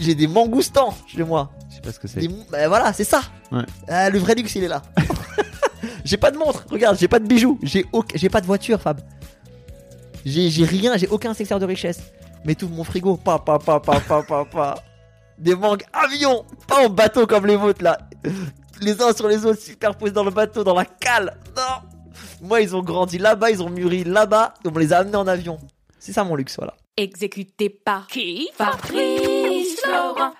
J'ai des mangoustans chez moi. Je sais pas ce que c'est. Des- bah voilà, c'est ça. Ouais. Ah, le vrai luxe, il est là. j'ai pas de montre, regarde, j'ai pas de bijoux, j'ai pas de voiture, Fab. J'ai j'ai rien, j'ai aucun secteur de richesse. Mais tout mon frigo, pa pa pa pa pa pa pa. Des mangues avions, pas en bateau comme les vôtres là. Les uns sur les autres, superposés dans le bateau, dans la cale. Non. Moi, ils ont grandi là-bas, ils ont mûri là-bas, on me les a amenés en avion. C'est ça mon luxe, voilà. Exécuté par qui? Fabrice Florent.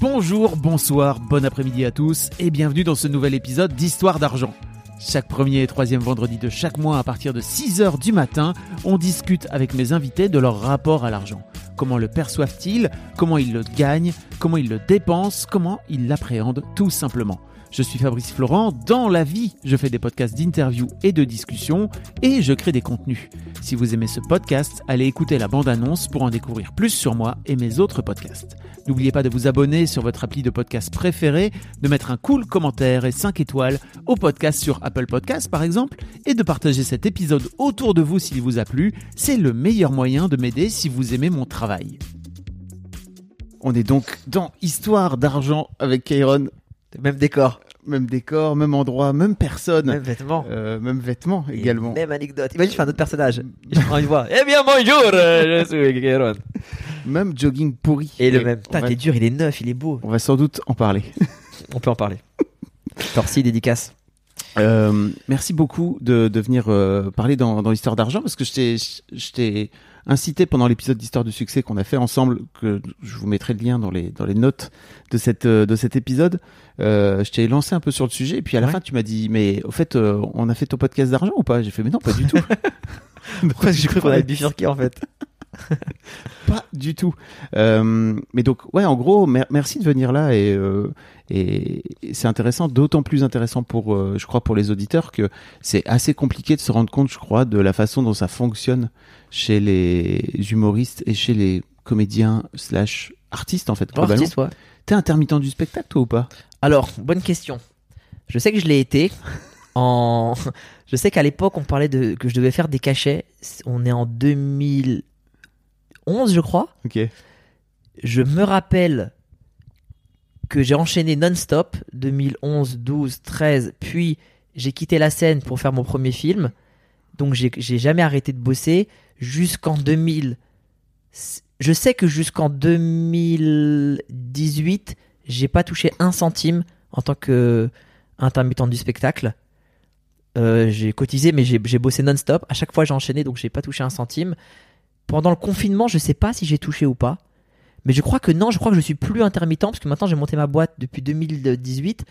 Bonjour, bonsoir, bon après-midi à tous et bienvenue dans ce nouvel épisode d'Histoire d'argent. Chaque premier et troisième vendredi de chaque mois à partir de 6h du matin, on discute avec mes invités de leur rapport à l'argent. Comment le perçoivent-ils? Comment ils le gagnent? Comment ils le dépensent? Comment ils l'appréhendent? Tout simplement je suis Fabrice Florent, dans la vie, je fais des podcasts d'interviews et de discussions et je crée des contenus. Si vous aimez ce podcast, allez écouter la bande-annonce pour en découvrir plus sur moi et mes autres podcasts. N'oubliez pas de vous abonner sur votre appli de podcast préféré, de mettre un cool commentaire et 5 étoiles au podcast sur Apple Podcasts par exemple, et de partager cet épisode autour de vous s'il vous a plu. C'est le meilleur moyen de m'aider si vous aimez mon travail. On est donc dans Histoire d'argent avec Kairon. Même décor, Même décor, même endroit, même personne. même vêtements. Euh, même vêtements Et également. Même anecdote. Imagine, je fais un autre personnage. Je prends une voix. Eh bien, bonjour, euh, je suis Kéron. Même jogging pourri. Et le même. Putain, va, t'es dur, il est neuf, il est beau. on va sans doute en parler. On peut en parler. Torsi, dédicace. Euh, merci beaucoup de, de venir euh, parler dans, dans l'histoire d'argent parce que je t'ai incité pendant l'épisode d'histoire de succès qu'on a fait ensemble, que je vous mettrai le lien dans les, dans les notes de, cette, euh, de cet épisode. Euh, je t'ai lancé un peu sur le sujet et puis à la Ouais. fin tu m'as dit mais au fait euh, on a fait ton podcast d'argent ou pas? J'ai fait mais non pas du tout. Pourquoi j'ai cru qu'on avait bifurqué en fait Pas du tout. Euh, mais donc, ouais, en gros, mer- merci de venir là et, euh, c'est intéressant, d'autant plus intéressant pour, euh, je crois, pour les auditeurs que c'est assez compliqué de se rendre compte, je crois, de la façon dont ça fonctionne chez les humoristes et chez les comédiens slash artistes en fait. globalement. Artiste, ouais. T'es intermittent du spectacle toi ou pas? Alors, bonne question. Je sais que je l'ai été. En... Je sais qu'à l'époque, on parlait de que je devais faire des cachets. On est en 2011, je crois. Ok. Je me rappelle que j'ai enchaîné non-stop 2011, 12, 13, puis j'ai quitté la scène pour faire mon premier film. Donc j'ai jamais arrêté de bosser jusqu'en 2000. Je sais que jusqu'en 2018, j'ai pas touché un centime en tant que intermittent du spectacle. Euh, j'ai cotisé, mais j'ai bossé non-stop. À chaque fois, j'ai enchaîné, donc j'ai pas touché un centime. Pendant le confinement, je sais pas si j'ai touché ou pas. Mais je crois que non, je crois que je suis plus intermittent parce que maintenant j'ai monté ma boîte depuis 2018.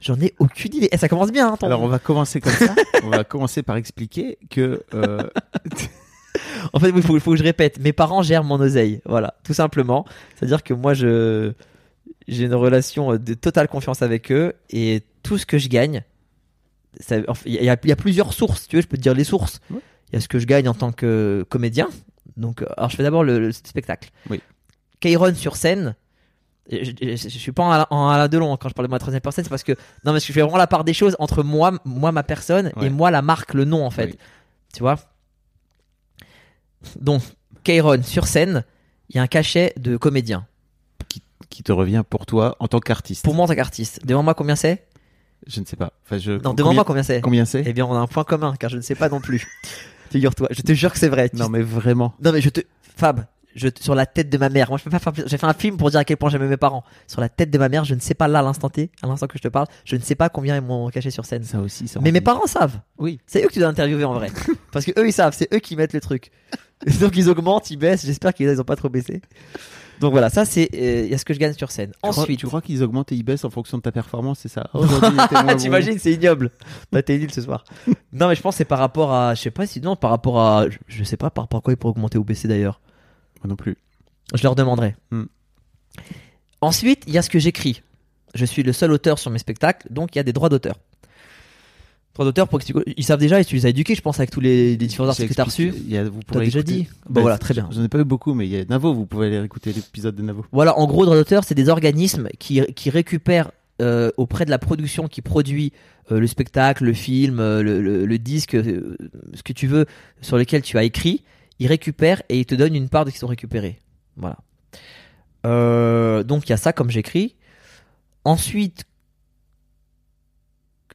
J'en ai aucune idée. Et ça commence bien, hein, ton- Alors on va commencer comme ça. on va commencer par expliquer que euh, En fait, il faut, que je répète. Mes parents gèrent mon oseille. Voilà, tout simplement. C'est-à-dire que moi, je j'ai une relation de totale confiance avec eux et tout ce que je gagne, il y, a, il y a plusieurs sources. Tu veux, je peux te dire les sources. Il Ouais. y a ce que je gagne en tant que comédien. Donc, euh, alors je fais d'abord le, le spectacle. Oui. Kairon sur scène. Je, je, je- suis pas en, Alain- en Alain Delon hein, quand je parle de moi troisième personne, c'est parce que non, que je fais vraiment la part des choses entre moi, moi ma personne Ouais. et moi la marque, le nom en fait. Oui. Tu vois? Donc, Kairon sur scène, il y a un cachet de comédien. qui te revient pour toi en tant qu'artiste. Pour moi en tant qu'artiste. Devant moi combien c'est Je ne sais pas. Enfin, je... Non, devant moi combien c'est combien c'est Eh bien, on a un point commun car je ne sais pas non plus. Figure-toi, je te jure que c'est vrai. Non mais vraiment. Non mais je te Fab, je sur la tête de ma mère. Moi je peux pas faire j'ai fait un film pour dire à quel point j'aimais mes parents. Sur la tête de ma mère, je ne sais pas là à l'instant T, à l'instant que je te parle, je ne sais pas combien ils m'ont caché sur scène. Ça aussi. Ça Mais mes parents savent. Oui. C'est eux que tu dois interviewer en vrai. Parce que eux ils savent, c'est eux qui mettent le truc. Donc ils augmentent, ils baissent, j'espère qu'ils ils ont pas trop baissé. Donc voilà, ça c'est euh, il y a ce que je gagne sur scène. Tu crois- Ensuite, tu crois qu'ils augmentent et ils baissent en fonction de ta performance, c'est ça. T'imagines, c'est ignoble. Bah, t'es nul ce soir. non, mais je pense que c'est par rapport à, je sais pas si, non, par rapport à, je, je sais pas par rapport à quoi il pourrait augmenter ou baisser d'ailleurs. Moi non plus. Je leur demanderai. Hmm. Ensuite, il y a ce que j'écris. Je suis le seul auteur sur mes spectacles, donc il y a des droits d'auteur. Pour expliquer- ils savent déjà, et tu les as éduqués, je pense, avec tous les, les différents articles que tu as reçus. Il y a- vous pourrez déjà écouter- dit Bon, Bah, voilà, très bien. J'en ai pas eu beaucoup, mais il y a Navo, vous pouvez aller écouter l'épisode de Navo. Voilà, en gros, droits d'auteur, c'est des organismes qui, qui récupèrent euh, auprès de la production qui produit euh, le spectacle, le film, euh, le, le- le disque, ce que tu veux, sur lequel tu as écrit, ils récupèrent et ils te donnent une part de ce qu'ils ont récupéré. Voilà. Donc il y a ça comme j'écris. Ensuite,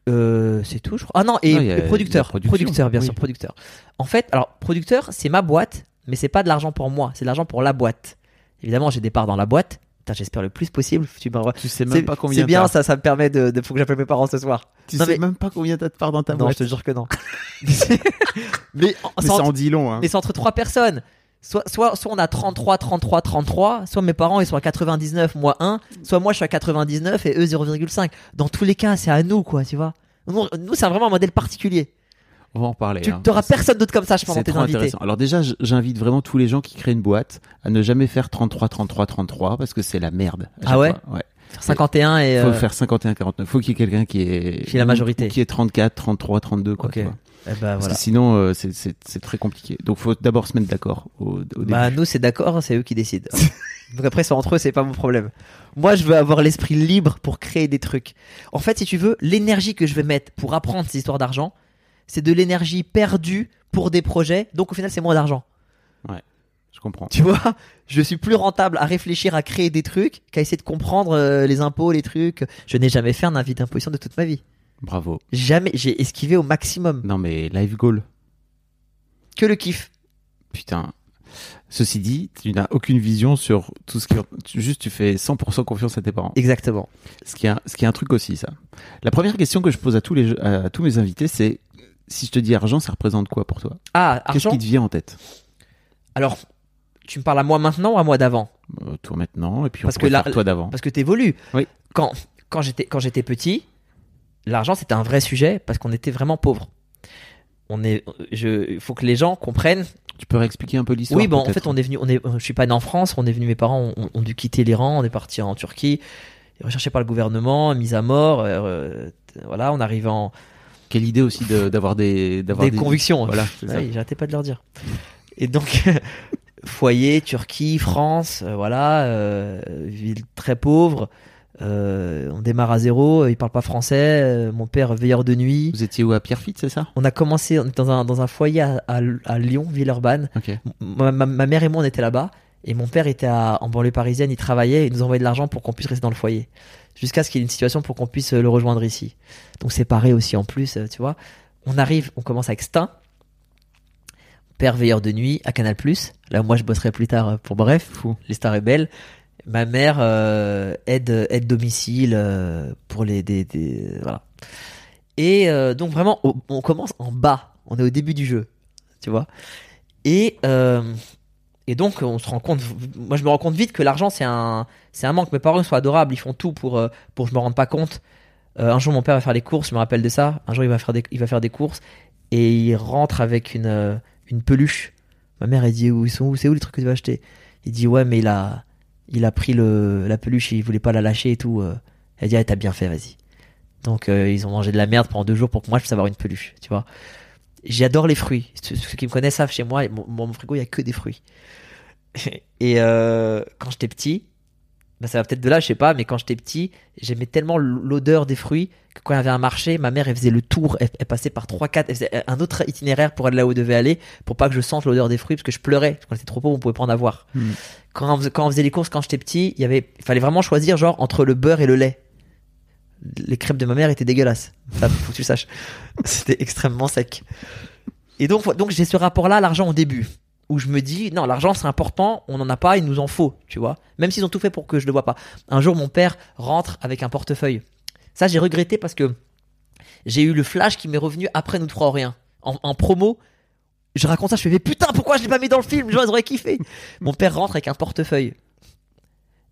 euh, c'est tout, je crois. Ah non, et, Non, il y a- et producteur, producteur, bien Oui. sûr, producteur. En fait, alors producteur, c'est ma boîte, mais c'est pas de l'argent pour moi, c'est de l'argent pour la boîte. Évidemment, j'ai des parts dans la boîte. J'espère le plus possible. Tu Tu sais même pas combien c'est bien, ça, ça me permet de, de- faut que j'appelle mes parents ce soir. Tu Non, sais mais- même pas combien t'as de part dans ta Non, boîte. je te jure que non. mais Mais ça en dit long, hein. mais c'est entre trois personnes. Soit, soit, soit on a 33, 33, 33, soit mes parents ils sont à 99, moi 1, soit moi je suis à 99 et eux 0,5. Dans tous les cas, c'est à nous, quoi, tu vois. Nous, nous, c'est vraiment un modèle particulier. On va en parler. Tu hein. n'auras C'est- personne d'autre comme ça, je pense, tes invités. intéressant. Alors déjà, j'invite vraiment tous les gens qui créent une boîte à ne jamais faire 33, 33, 33 parce que c'est la merde. Ah ouais? fois. Ouais. 51 et. Faut euh, faire 51, 49. Faut qu'il y ait quelqu'un qui est Qui est la majorité. qui est 34, 33, 32 quoi. Ok. tu vois. Eh ben, Parce voilà. que sinon, euh, c'est- c'est c'est très compliqué. Donc faut d'abord se mettre d'accord au, au début. Bah nous c'est d'accord, c'est eux qui décident. Donc après c'est entre eux, c'est pas mon problème. Moi je veux avoir l'esprit libre pour créer des trucs. En fait si tu veux, l'énergie que je vais mettre pour apprendre ces histoires d'argent, c'est de l'énergie perdue pour des projets, donc au final c'est moins d'argent. Je comprends. Tu vois Je suis plus rentable à réfléchir à créer des trucs qu'à essayer de comprendre euh, les impôts, les trucs. Je n'ai jamais fait un avis d'imposition de toute ma vie. Bravo. Jamais, j'ai esquivé au maximum. Non mais live goal. Que le kiff. Putain. Ceci dit, tu n'as aucune vision sur tout ce qui tu- juste tu fais 100% confiance à tes parents. Exactement. Ce qui est un, ce qui est un truc aussi ça. La première question que je pose à tous les à tous mes invités c'est si je te dis argent, ça représente quoi pour toi? Ah, Qu'est-ce argent. qui te vient en tête? Alors, tu me parles à moi maintenant ou à moi d'avant? Euh, Toi maintenant et puis on Parce que là- toi d'avant. parce que t'évolues. Oui. Quand quand j'étais quand j'étais petit, l'argent c'était un vrai sujet parce qu'on était vraiment pauvres. On est, je, il faut que les gens comprennent. Tu peux réexpliquer un peu l'histoire Oui, bon, en fait, on est venu, on est, je suis pas né en France, on est venu, mes parents ont, ont dû quitter l'Iran, on est parti en Turquie, recherché par le gouvernement, mis à mort, euh, euh, voilà, on arrive en Quelle idée aussi de- d'avoir des d'avoir des, convictions. Voilà. Oui, j'arrêtais pas de leur dire. Et donc, foyer, Turquie, France, euh, voilà, euh, ville très pauvre. Euh, on démarre à zéro, ils parlent pas français. euh, mon père veilleur de nuit. Vous étiez où à Pierrefitte, c'est ça? On a commencé on était dans un, dans un foyer à, à- à Lyon, Villeurbanne. Ma, ma- ma mère et moi, on était là-bas. Et mon père était à- en banlieue parisienne, il travaillait, il nous envoyait de l'argent pour qu'on puisse rester dans le foyer. Jusqu'à ce qu'il y ait une situation pour qu'on puisse euh, le rejoindre ici. Donc séparé aussi en plus, euh, tu vois. On arrive, on commence avec Stein. Père veilleur de nuit à Canal+. Là, moi, je bosserai plus tard euh, pour Bref. Fou. Les stars et belles. Ma mère euh, aide aide domicile euh, pour les des, voilà. Et euh, donc vraiment, on, commence en bas. On est au début du jeu, tu vois. Et et donc on se rend compte. Moi, je me rends compte vite que l'argent c'est un c'est un manque. Mes parents sont adorables. Ils font tout pour pour que je me rende pas compte. Un jour, mon père va faire les courses. Je me rappelle de ça. Un jour, il va faire des il va faire des courses et il rentre avec une une peluche. Ma mère elle dit où ils sont où? C'est où les trucs que tu vas acheter? Il dit ouais mais il a il a pris le la peluche il voulait pas la lâcher et tout. euh. Elle dit ah t'as bien fait vas-y. Donc euh, ils ont mangé de la merde pendant deux jours pour que moi je puisse avoir une peluche, tu vois. J'adore les fruits. Ceux, qui me connaissent savent chez moi, mon, mon frigo il y a que des fruits. Et euh, quand j'étais petit, bah, ça va peut-être de là, je sais pas, mais quand j'étais petit, j'aimais tellement l'odeur des fruits que quand il y avait un marché, ma mère elle faisait le tour, elle, elle passait par 3 4 elle faisait un autre itinéraire pour aller là où elle devait aller pour pas que je sente l'odeur des fruits parce que je pleurais parce qu'on était trop pauvre, on pouvait pas en avoir. Hmm. Quand on, faisait, quand on faisait les courses quand j'étais petit, il y avait il fallait vraiment choisir genre entre le beurre et le lait. Les crêpes de ma mère étaient dégueulasses. Ça faut que tu le saches. C'était extrêmement sec. Et donc donc j'ai ce rapport là à l'argent au début où je me dis non l'argent c'est important on n'en a pas il nous en faut tu vois. Même s'ils ont tout fait pour que je le vois pas. Un jour mon père rentre avec un portefeuille. Ça j'ai regretté parce que j'ai eu le flash qui m'est revenu après nous trois rien. En, promo je raconte ça je fais mais putain pourquoi je l'ai pas mis dans le film? Auraient kiffé. Mon père rentre avec un portefeuille.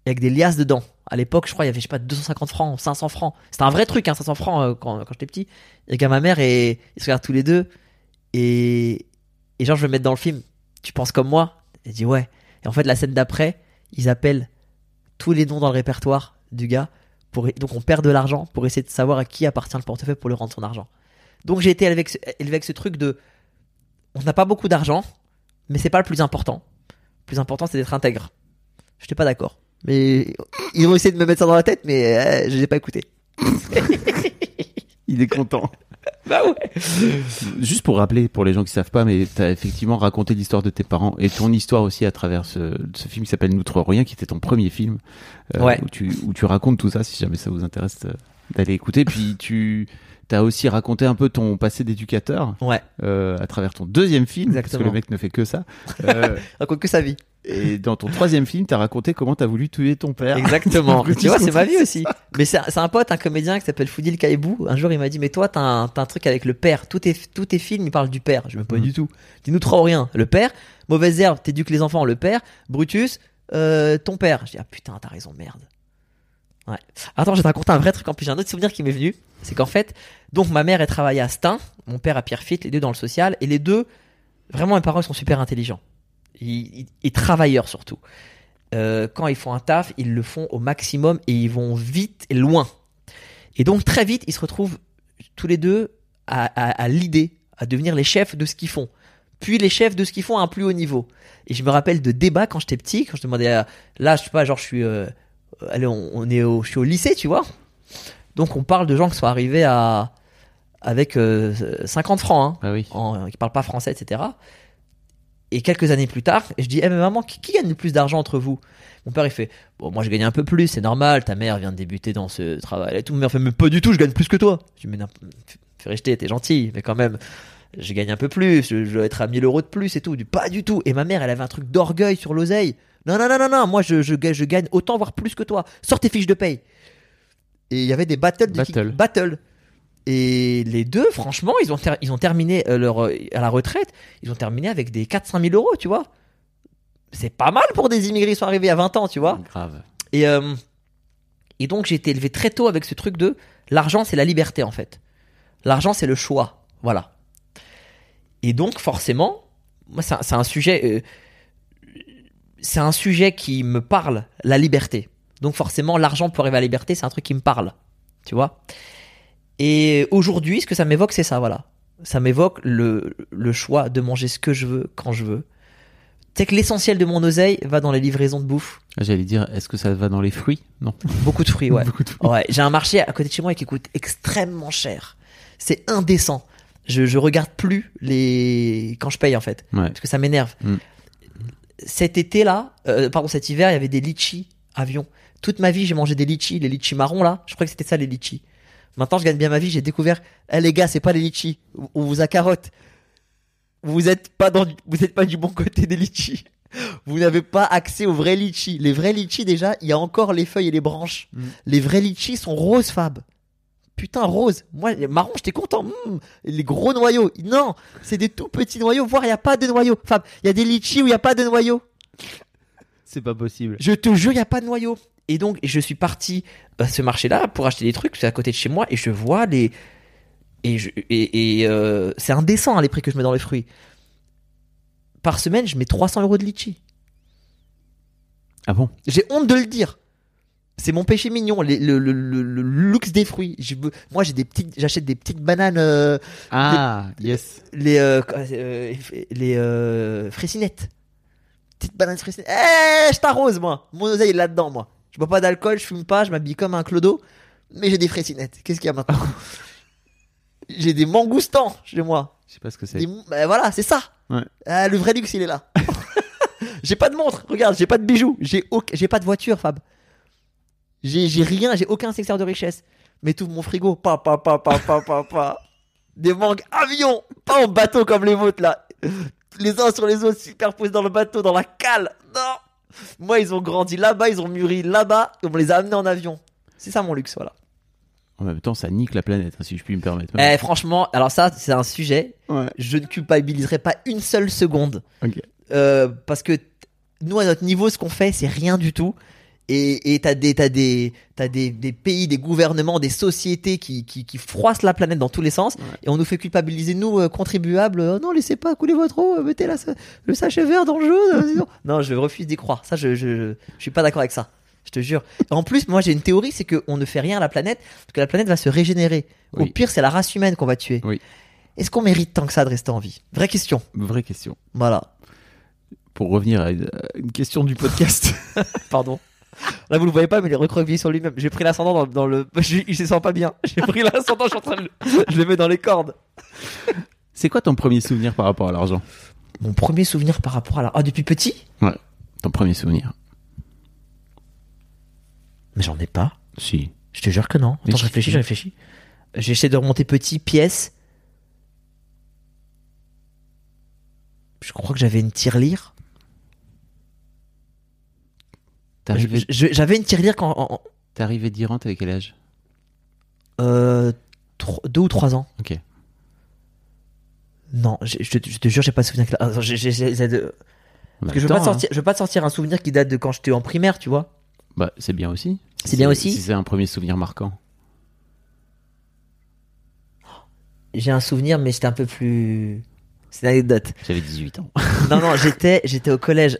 Avec des liasses dedans. À l'époque je crois il y avait je sais pas 250 francs 500 francs. C'était un vrai truc hein 500 francs euh, quand, quand j'étais petit. Et qu'à ma mère et ils se regardent tous les deux. Et et genre je vais le mettre dans le film tu penses comme moi Elle dit ouais. Et en fait, la scène d'après, ils appellent tous les noms dans le répertoire du gars. Pour, donc on perd de l'argent pour essayer de savoir à qui appartient le portefeuille pour lui rendre son argent. Donc j'ai été élevé avec, ce, élevé avec ce truc de on n'a pas beaucoup d'argent, mais c'est pas le plus important. Le plus important c'est d'être intègre. Je n'étais pas d'accord. Mais ils ont essayé de me mettre ça dans la tête, mais euh, je n'ai pas écouté. Il est content. Bah ouais. Juste pour rappeler, pour les gens qui savent pas, mais tu as effectivement raconté l'histoire de tes parents et ton histoire aussi à travers ce, ce film qui s'appelle N'outre rien, qui était ton premier film, euh, Ouais. où, tu, où tu racontes tout ça, si jamais ça vous intéresse euh, d'aller écouter. Puis tu as aussi raconté un peu ton passé d'éducateur Ouais. euh, à travers ton deuxième film, parce que Exactement. le mec ne fait que ça. Euh, Raconte que sa vie. Et dans ton troisième film, tu as raconté comment tu as voulu tuer ton père. Exactement. Tu vois, c'est ma vie aussi. Mais c'est un, pote, un comédien qui s'appelle Foudil Kaibou. Un jour, il m'a dit, mais toi, t'as un, t'as un truc avec le père. Tous tes, tous tes films, ils parlent du père. Je me pas Mhm. du tout. Dis-nous trop ou rien. Le père. Mauvaise herbe, t'éduques les enfants. Le père. Brutus, euh, ton père. Je dis, ah putain, t'as raison, merde. Ouais. Attends, je vais te raconter un vrai truc. En plus, j'ai un autre souvenir qui m'est venu. C'est qu'en fait, donc ma mère, elle travaillait à Stein. Mon père à Pierrefitte, les deux dans le social. Et les deux, vraiment, mes parents, ils sont super intelligents. Ils- ils- et travailleurs surtout. Euh, quand ils font un taf, ils le font au maximum et ils vont vite et loin. Et donc très vite, ils se retrouvent tous les deux à, à- à l'idée, à devenir les chefs de ce qu'ils font. Puis les chefs de ce qu'ils font à un plus haut niveau. Et je me rappelle de débats quand j'étais petit, quand je demandais à... Là, je sais pas, genre je suis... euh, allez, on, on est au, je suis au lycée, tu vois. Donc on parle de gens qui sont arrivés à... avec euh, 50 francs, hein Ah oui. en, qui parlent pas français, etc. Et quelques années plus tard, je dis, eh mais maman, qui, qui gagne le plus d'argent entre vous? Mon père, il fait, bon, moi je gagne un peu plus, c'est normal, ta mère vient de débuter dans ce travail et tout. Mon père fait, mais pas du tout, je gagne plus que toi. Je dis, mais non, fais rejeter, t'es gentil, mais quand même, je gagne un peu plus, je, je dois être à 1000 euros de plus et tout. Dis, pas du tout. Et ma mère, elle avait un truc d'orgueil sur l'oseille. Non, non, non, non, non, moi je, je, ga- je gagne autant, voire plus que toi. Sors tes fiches de paye. Et il y avait des battles. de battle. Et les deux, franchement, ils ont, ils ont terminé euh, leur, euh, à la retraite, ils ont terminé avec des 4-5 000 euros, tu vois. C'est pas mal pour des immigrés qui sont arrivés à 20 ans, tu vois. Grave. Et, euh, et donc j'ai été élevé très tôt avec ce truc de l'argent c'est la liberté en fait. L'argent c'est le choix. Voilà. Et donc forcément, moi c'est un, sujet, euh, c'est un sujet qui me parle, la liberté. Donc forcément l'argent pour arriver à la liberté c'est un truc qui me parle. Tu vois Et aujourd'hui ce que ça m'évoque c'est ça, voilà. Ça m'évoque le, le choix de manger ce que je veux quand je veux. C'est que l'essentiel de mon oseille va dans les livraisons de bouffe. J'allais dire, est-ce que ça va dans les fruits? Non. Beaucoup de fruits, ouais. J'ai un marché à côté de chez moi qui coûte extrêmement cher. C'est indécent. Je, je regarde plus les quand je paye en fait, Ouais. parce que ça m'énerve. Mm. Cet été là, euh, pardon cet hiver, il y avait des litchis avions. Toute ma vie, j'ai mangé des litchis, les litchis marrons là. Je crois que c'était ça les litchis. Maintenant, je gagne bien ma vie. J'ai découvert, eh les gars, c'est pas les litchis. On vous a carotte. Vous êtes pas dans, du- vous êtes pas du bon côté des litchis. Vous n'avez pas accès aux vrais litchis. Les vrais litchis déjà, il y a encore les feuilles et les branches. Mm. Les vrais litchis sont roses, Fab. Putain, rose. Moi, les marrons, j'étais content. Mm. Les gros noyaux. Non, c'est des tout petits noyaux. Voire, il n'y a pas de noyaux. Fab, il y a des litchis où il n'y a pas de noyaux. C'est pas possible. Je te jure, il n'y a pas de noyaux. Et donc, je suis parti à ce marché-là pour acheter des trucs. C'est à côté de chez moi. Et je vois les. Et, je... et, et, euh, c'est indécent hein, les prix que je mets dans les fruits. Par semaine, je mets 300 euros de litchi. Ah bon? J'ai honte de le dire. C'est mon péché mignon, les- le, le, le, le luxe des fruits. Je moi, j'ai des petites, j'achète des petites bananes, euh, Ah, yes. les, euh, euh, les euh, fraisinettes. Petites bananes fraisinettes. Eh, je t'arrose, moi. Mon oseille est là-dedans, moi. Je bois pas d'alcool, je fume pas, je m'habille comme un clodo, mais j'ai des fraisinettes. Qu'est-ce qu'il y a maintenant J'ai des mangoustans chez moi. Je sais pas ce que c'est. Des- bah, voilà, c'est ça. Ouais. Ah, le vrai luxe, il est là. j'ai pas de montre, regarde, j'ai pas de bijoux, j'ai auc- j'ai pas de voiture, Fab. J'ai j'ai rien, j'ai aucun secteur de richesse. Mais tout mon frigo, pas, pas, pas, pas, pas, pas, pas. Des mangues avion, pas en bateau comme les vôtres là. Les uns sur les autres, superposés dans le bateau, dans la cale. Non. Moi, ils ont grandi là-bas, ils ont mûri là-bas, et on les a amenés en avion. C'est ça mon luxe, voilà. En même temps, ça nique la planète, hein, si je puis me permettre. Eh, franchement, alors ça, c'est un sujet. Ouais. Je ne culpabiliserai pas une seule seconde. Ok. Euh, parce que nous, à notre niveau, ce qu'on fait, c'est rien du tout. Et t'as des t'as des t'as des, des pays, des gouvernements, des sociétés qui qui, qui froissent la planète dans tous les sens. Et on nous fait culpabiliser nous euh, contribuables. Oh non, laissez pas couler votre eau. euh, Mettez la, le sachet vert dans le jaune. euh, non, je refuse d'y croire. Ça, je je je, je suis pas d'accord avec ça. Je te jure. En plus, moi, j'ai une théorie, c'est qu'on ne fait rien à la planète, parce que la planète va se régénérer. Au pire, c'est la race humaine qu'on va tuer. Oui. Est-ce qu'on mérite tant que ça de rester en vie? Vraie question. Vraie question. Voilà. Pour revenir à une question du podcast. Pardon. Là, vous le voyez pas, mais il est recroquevillé sur lui-même. J'ai pris l'ascendant dans, dans le. Je, il se sent pas bien. J'ai pris l'ascendant, je suis en train de. le- Je le mets dans les cordes. C'est quoi ton premier souvenir par rapport à l'argent? Mon premier souvenir par rapport à la. Ah, depuis petit? Ouais. Ton premier souvenir Mais j'en ai pas. Si. Je te jure que non. Attends, je réfléchis, je réfléchis. J'essaie de remonter petit, pièce. Je crois que j'avais une tirelire. J'avais une tirelire quand. en- en- t'es arrivé d'Iran, t'avais quel âge? Euh, tro- deux ou trois ans. Ok. Non, je, je te- je te jure, j'ai pas de souvenir. que- Attends, j'ai- j'ai- j'ai- de- On a Parce que je veux, pas te temps, sortir, je veux pas te sortir un souvenir qui date de quand j'étais en primaire, tu vois. hein. Bah, c'est bien aussi. Si C'est bien aussi. Si c'est un premier souvenir marquant. J'ai un souvenir, mais c'était un peu plus. C'est une anecdote. J'avais 18 ans. non, non, j'étais, j'étais au collège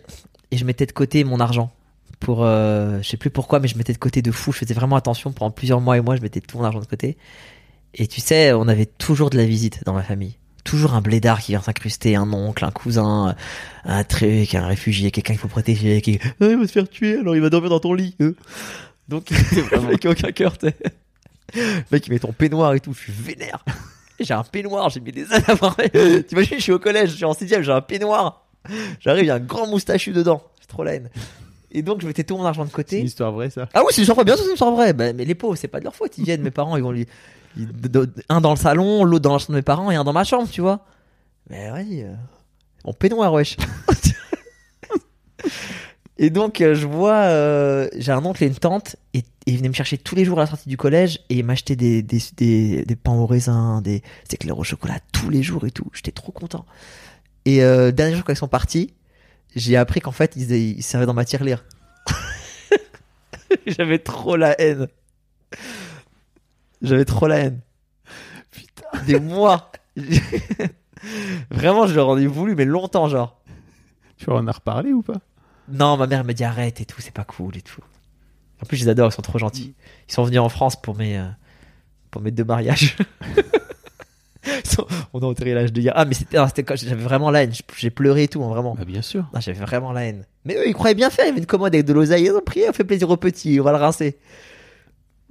et je mettais de côté mon argent. Pour, euh, je sais plus pourquoi, mais je mettais de côté de fou. Je faisais vraiment attention pendant plusieurs mois et mois. Je mettais tout mon argent de côté. Et tu sais, on avait toujours de la visite dans ma famille. Toujours un blédard qui vient s'incruster, un oncle, un cousin, un truc, un réfugié, quelqu'un qu'il faut protéger, qui, Ah, il va se faire tuer, alors il va dormir dans ton lit. hein. Donc, le mec qui a aucun cœur. Le mec, il met ton peignoir et tout, je suis vénère. J'ai un peignoir, j'ai mis des années à. T'imagines, je suis au collège, je suis en sixième, j'ai un peignoir. J'arrive, il y a un grand moustachu dedans. J'ai trop la haine. Et donc, je mettais tout mon argent de C'est une côté. histoire vraie, ça Ah oui, c'est une histoire vraie, bien sûr, c'est une histoire vraie. Bah, mais les pauvres, c'est pas de leur faute. Ils viennent, mes parents, ils vont lui. ils- de- de- un dans le salon, l'autre dans la chambre de mes parents et un dans ma chambre, tu vois. Mais oui, euh, mon peignoir, wesh. et donc, euh, je vois, euh, j'ai un oncle et une tante, et, et ils venaient me chercher tous les jours à la sortie du collège et ils m'achetaient des, des, des, des pains au raisin, des éclairs au chocolat tous les jours et tout. J'étais trop content. Et euh, dernier jour, quand ils sont partis, j'ai appris qu'en fait, ils, ils servaient dans ma tirelire. J'avais trop la haine. J'avais trop la haine. Putain. Des mois. Vraiment, je leur en ai voulu, mais longtemps, genre. Tu en as reparlé ou pas? Non, ma mère me dit arrête et tout, c'est pas cool et tout. En plus, je les adore, ils sont trop gentils. Ils sont venus en France pour mes, euh, pour mes deux mariages. On a enterré l'âge de guerre. Ah, mais c'était, c'était quand j'avais vraiment la haine. J'ai pleuré et tout, hein, vraiment. Bah, bien sûr. Ah, j'avais vraiment la haine. Mais eux, ils croyaient bien faire. Il y avait une commode avec de l'oseille. Ils ont pris, on fait plaisir aux petits, on va le rincer.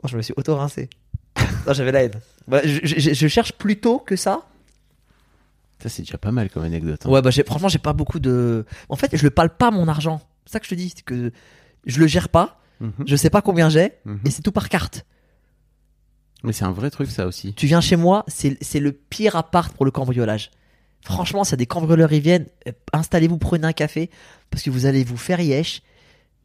Moi, je me suis auto-rincé. non, j'avais la haine. Bah, je, je- je cherche plus tôt que ça. Ça, c'est déjà pas mal comme anecdote. hein. Ouais, bah, franchement, j'ai pas beaucoup de. En fait, je le parle pas mon argent. C'est ça que je te dis. C'est que je le gère pas. Mhm. Je sais pas combien j'ai. Mhm. Et c'est tout par carte. Mais c'est un vrai truc, ça aussi. Tu viens chez moi, c'est, le pire appart pour le cambriolage. Franchement, s'il y a des cambrioleurs, ils viennent, euh, installez-vous, prenez un café, parce que vous allez vous faire yesh.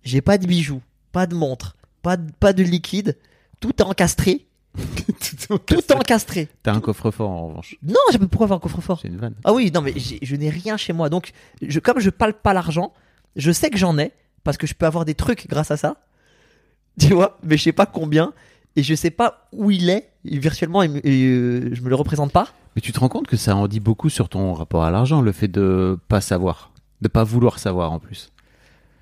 J'ai pas de bijoux, pas de montre, pas de, pas de liquide, tout est encastré, tout est encastré. T'as un coffre-fort en revanche. Non, j'ai pas pourquoi avoir un coffre-fort? C'est une vanne. Ah oui, non, mais je n'ai rien chez moi. Donc, je, comme je parle pas l'argent, je sais que j'en ai, parce que je peux avoir des trucs grâce à ça. Tu vois, mais je sais pas combien, et je sais pas où il est, et virtuellement, me- et, euh, je me le représente pas. Mais tu te rends compte que ça en dit beaucoup sur ton rapport à l'argent, le fait de pas savoir, de pas vouloir savoir en plus.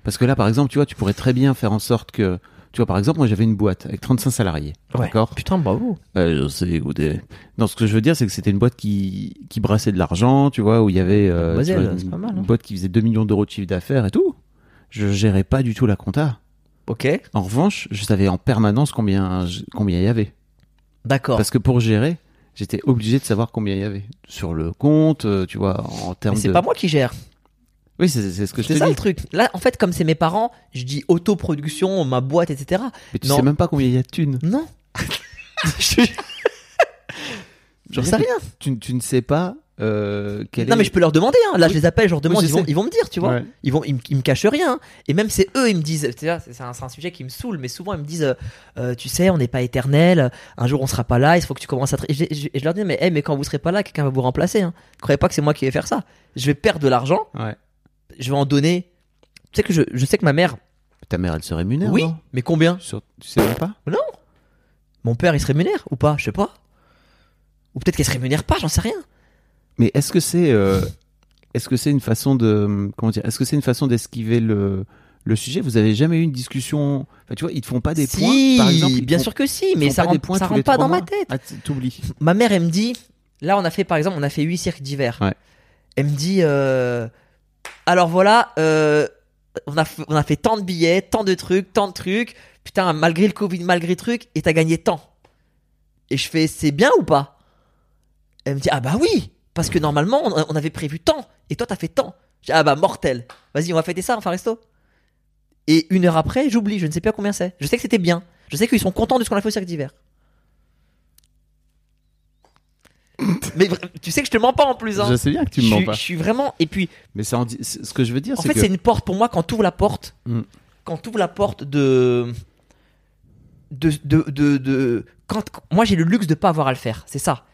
Parce que là, par exemple, tu vois, tu pourrais très bien faire en sorte que, tu vois, par exemple, moi j'avais une boîte avec 35 salariés, d'accord? Putain, bravo. Euh, je sais, écoutez. Non, ce que je veux dire, c'est que c'était une boîte qui, qui brassait de l'argent, tu vois, où il y avait euh, vois, c'est une, pas mal, hein. une boîte qui faisait 2 millions d'euros de chiffre d'affaires et tout. Je gérais pas du tout la compta. Ok. En revanche, je savais en permanence combien combien il y avait. D'accord. Parce que pour gérer, j'étais obligé de savoir combien il y avait sur le compte, euh, tu vois, en termes Mais c'est de. pas moi qui gère. Oui, c'est c'est ce que je te C'est ça le truc. Là, en fait, comme c'est mes parents, je dis autoproduction, ma boîte, etc. Mais tu Non. sais même pas combien il y a de thunes. Non. Je- J'en sais rien. Tu, tu ne sais pas euh, Non, est- mais je peux leur demander. Hein. Là, Oui. je les appelle, je leur demande, ils, vont, sais. ils vont me dire, tu vois. Ouais. Ils, vont, ils, me- ils me cachent rien. hein. Et même c'est eux, ils me disent. C'est un, sujet qui me saoule, mais souvent ils me disent euh, euh, Tu sais, on n'est pas éternel. Un jour on sera pas là. Il faut que tu commences à. Et je, je- je leur dis Mais, hey, mais quand vous serez pas là, quelqu'un va vous remplacer. Hein. Croyez pas que c'est moi qui vais faire ça. Je vais perdre de l'argent. Ouais. Je vais en donner. Tu sais que je, je sais que ma mère. Ta mère, elle se rémunère Oui, non mais combien Sur- Tu sais même pas? Mon père, il se rémunère ou pas Je sais pas. Ou peut-être qu'elle se rémunère pas, j'en sais rien. Mais est-ce que c'est euh, est-ce que c'est une façon de comment dire Est-ce que c'est une façon d'esquiver le le sujet? Vous avez jamais eu une discussion? Enfin, tu vois, ils te font pas des si, points, par exemple. bien font- sûr que si, mais ça points ça rentre pas dans ma tête. Ah, t'oublies. Ma mère, elle me dit, là, on a fait, par exemple, on a fait huit cirques d'hiver. Ouais. Elle me dit, euh, alors voilà, euh, on, a, on a fait tant de billets, tant de trucs, tant de trucs. Putain, malgré le Covid, malgré le truc, et t'as gagné tant. Et je fais, c'est bien ou pas? Elle me dit, ah bah oui, parce que normalement, on, on avait prévu tant, et toi, t'as fait tant. J'ai dit, ah bah mortel. Vas-y, on va fêter ça, fait un resto. Et une heure après, j'oublie, je ne sais plus à combien c'est. Je sais que c'était bien. Je sais qu'ils sont contents de ce qu'on a fait au cirque d'hiver. Mais tu sais que je te mens pas en plus. Hein. Je sais bien que tu me mens pas. je suis vraiment. Et puis, Mais ça en dit- c'est- ce que je veux dire, en c'est fait, que c'est une porte pour moi quand ouvres la porte. Mm. Quand ouvres la porte de. De. de, de, de- quand, moi, j'ai le luxe de pas avoir à le faire. C'est ça.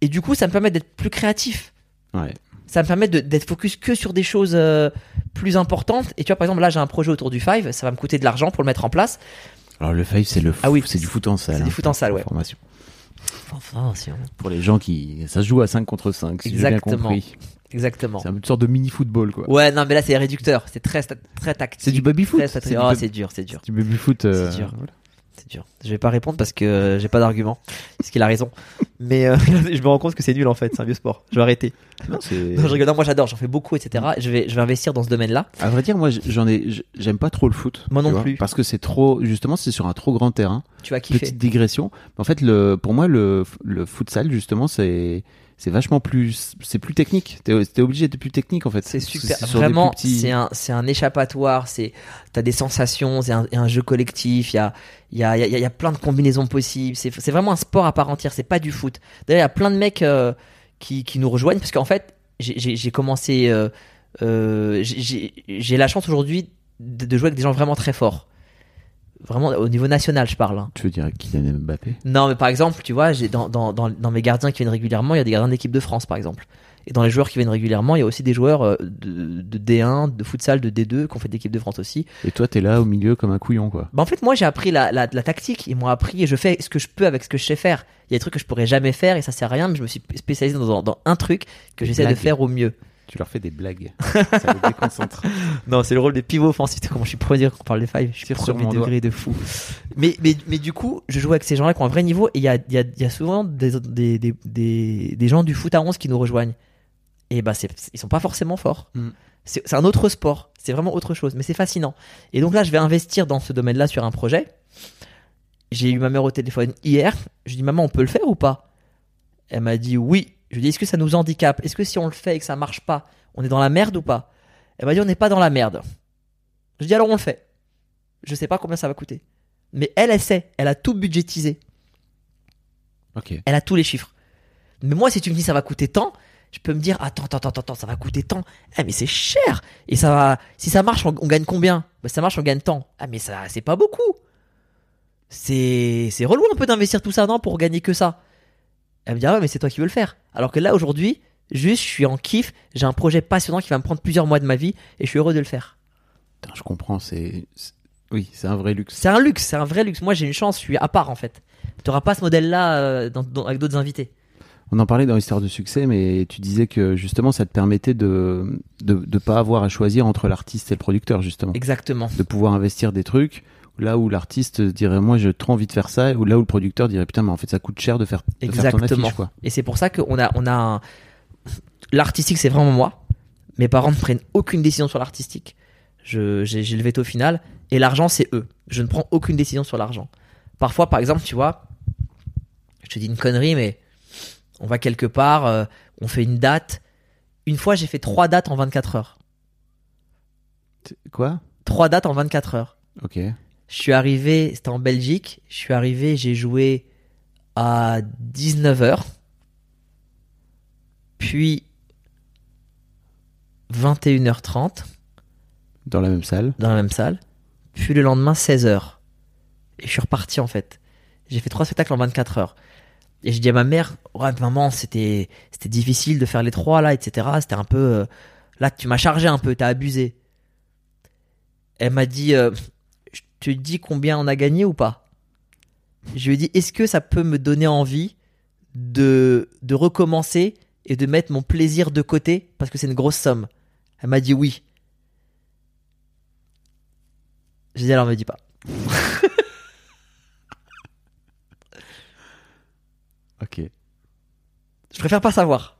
Et du coup, ça me permet d'être plus créatif. Ouais. Ça me permet d'être focus que sur des choses euh, plus importantes. Et tu vois, par exemple, là, j'ai un projet autour du Five. Ça va me coûter de l'argent pour le mettre en place. Alors le five, c'est le Ah oui, c'est du foot en salle. C'est du hein, foot en salle, ouais. Information. Information. Pour les gens qui ça se joue à 5 contre 5, si j'ai bien Exactement. compris. Exactement. C'est une sorte de mini football quoi. Ouais, non, mais là, c'est réducteur. C'est très, très tactique. C'est du baby foot. C'est Oh, c'est dur, c'est dur. du baby foot. euh, C'est dur. voilà. C'est dur. Je vais pas répondre parce que euh, j'ai pas d'argument. Parce qu'il a raison. Mais euh, je me rends compte que c'est nul en fait. C'est un vieux sport. Je vais arrêter. Non, Non, je rigole. Non, moi j'adore. J'en fais beaucoup, etc. Je vais, je vais investir dans ce domaine-là. À vrai dire, moi, j'en ai, j'aime pas trop le foot. Moi non vois, plus. Parce que c'est trop, justement, c'est sur un trop grand terrain. Tu vas kiffer. Petite digression. En fait, le, pour moi, le, le futsal, justement, c'est, c'est vachement plus, c'est plus technique. T'es, t'es obligé d'être plus technique, en fait. C'est super. Vraiment, petits- c'est un, c'est un échappatoire. C'est, t'as des sensations. C'est un, jeu collectif. Il y a, il y a, il y y a plein de combinaisons possibles. C'est, c'est vraiment un sport à part entière. C'est pas du foot. D'ailleurs, il y a plein de mecs euh, qui, qui nous rejoignent parce qu'en fait, j'ai, commencé. euh, euh, j'ai- la chance aujourd'hui de, de jouer avec des gens vraiment très forts. Vraiment au niveau national, je parle. hein. Tu veux dire Kylian Mbappé? Non, mais par exemple, tu vois, j'ai dans, dans, dans, dans mes gardiens qui viennent régulièrement, il y a des gardiens d'équipe de France, par exemple. Et dans les joueurs qui viennent régulièrement, il y a aussi des joueurs euh, de, de D1, de futsal, de D2, qui ont fait d'équipe de France aussi. Et toi, t'es là au milieu comme un couillon, quoi. Bah, en fait, moi, j'ai appris la, la, la tactique. Ils m'ont appris et je fais ce que je peux avec ce que je sais faire. Il y a des trucs que je pourrais jamais faire et ça sert à rien, mais je me suis spécialisé dans, dans un truc que j'essaie de faire au mieux. Tu leur fais des blagues. ça les déconcentre. Non, c'est le rôle des pivots offensifs. Comment je suis premier dire qu'on parle des five Je suis Tire sur premier mon degré de fou. Mais, mais, mais du coup, je joue avec ces gens-là qui ont un vrai niveau et il y a, il y, a, il y a souvent des, des, des, des, des gens du foot à 11 qui nous rejoignent. Et bah, c'est, ils sont pas forcément forts. Mm. C'est, c'est un autre sport. C'est vraiment autre chose. Mais c'est fascinant. Et donc là, je vais investir dans ce domaine-là sur un projet. J'ai eu ma mère au téléphone hier. Je lui dis, maman, on peut le faire ou pas? Elle m'a dit oui. Je lui dis, est-ce que ça nous handicape? Est-ce que si on le fait et que ça marche pas, on est dans la merde ou pas? Elle m'a dit, on n'est pas dans la merde. Je dis, alors on le fait. Je sais pas combien ça va coûter. Mais elle, elle sait. Elle a tout budgétisé. Elle a tous les chiffres. Mais moi, si tu me dis ça va coûter tant, je peux me dire attends, attends, attends, attends, ça va coûter tant. Ah mais c'est cher. Et ça va. Si ça marche, on, on gagne combien? Bah ça marche, on gagne tant. Ah mais ça, c'est pas beaucoup. C'est c'est relou un peu d'investir tout ça non pour gagner que ça. Elle me dit ah ouais mais c'est toi qui veux le faire. Alors que là aujourd'hui, juste je suis en kiff. J'ai un projet passionnant qui va me prendre plusieurs mois de ma vie et je suis heureux de le faire. Putain, je comprends. C'est, oui, c'est un vrai luxe. C'est un luxe, c'est un vrai luxe. Moi j'ai une chance, je suis à part en fait. T'auras pas ce modèle-là euh, dans- dans- avec d'autres invités. On en parlait dans l'histoire de succès, mais tu disais que justement, ça te permettait de de, de pas avoir à choisir entre l'artiste et le producteur, justement. Exactement. De pouvoir investir des trucs là où l'artiste dirait moi j'ai trop envie de faire ça, ou là où le producteur dirait putain mais en fait ça coûte cher de faire, de faire ton Exactement. affiche quoi. Et c'est pour ça qu'on a, on a un... l'artistique, c'est vraiment moi. Mes parents ne prennent aucune décision sur l'artistique. Je, j'ai, j'ai le veto final. Et l'argent, c'est eux. Je ne prends aucune décision sur l'argent. Parfois, par exemple, tu vois, je te dis une connerie, mais on va quelque part, euh, on fait une date. Une fois, j'ai fait trois dates en 24 heures. Quoi? Trois dates en 24 heures. Ok. Je suis arrivé, c'était en Belgique. Je suis arrivé, j'ai joué à 19h. Puis 21h30 Dans la même salle. dans la même salle. Puis le lendemain 16h. Et je suis reparti en fait. J'ai fait trois spectacles en 24 heures. Et je dis à ma mère, ouais maman, c'était c'était difficile de faire les trois là, etc. C'était un peu... euh, Là, tu m'as chargé un peu, t'as abusé. Elle m'a dit euh, Te dis combien on a gagné ou pas Je lui ai dit Est-ce que ça peut me donner envie de, de recommencer et de mettre mon plaisir de côté parce que c'est une grosse somme? Elle m'a dit oui. J'ai dit alors me dis pas. Ok. Je préfère pas savoir.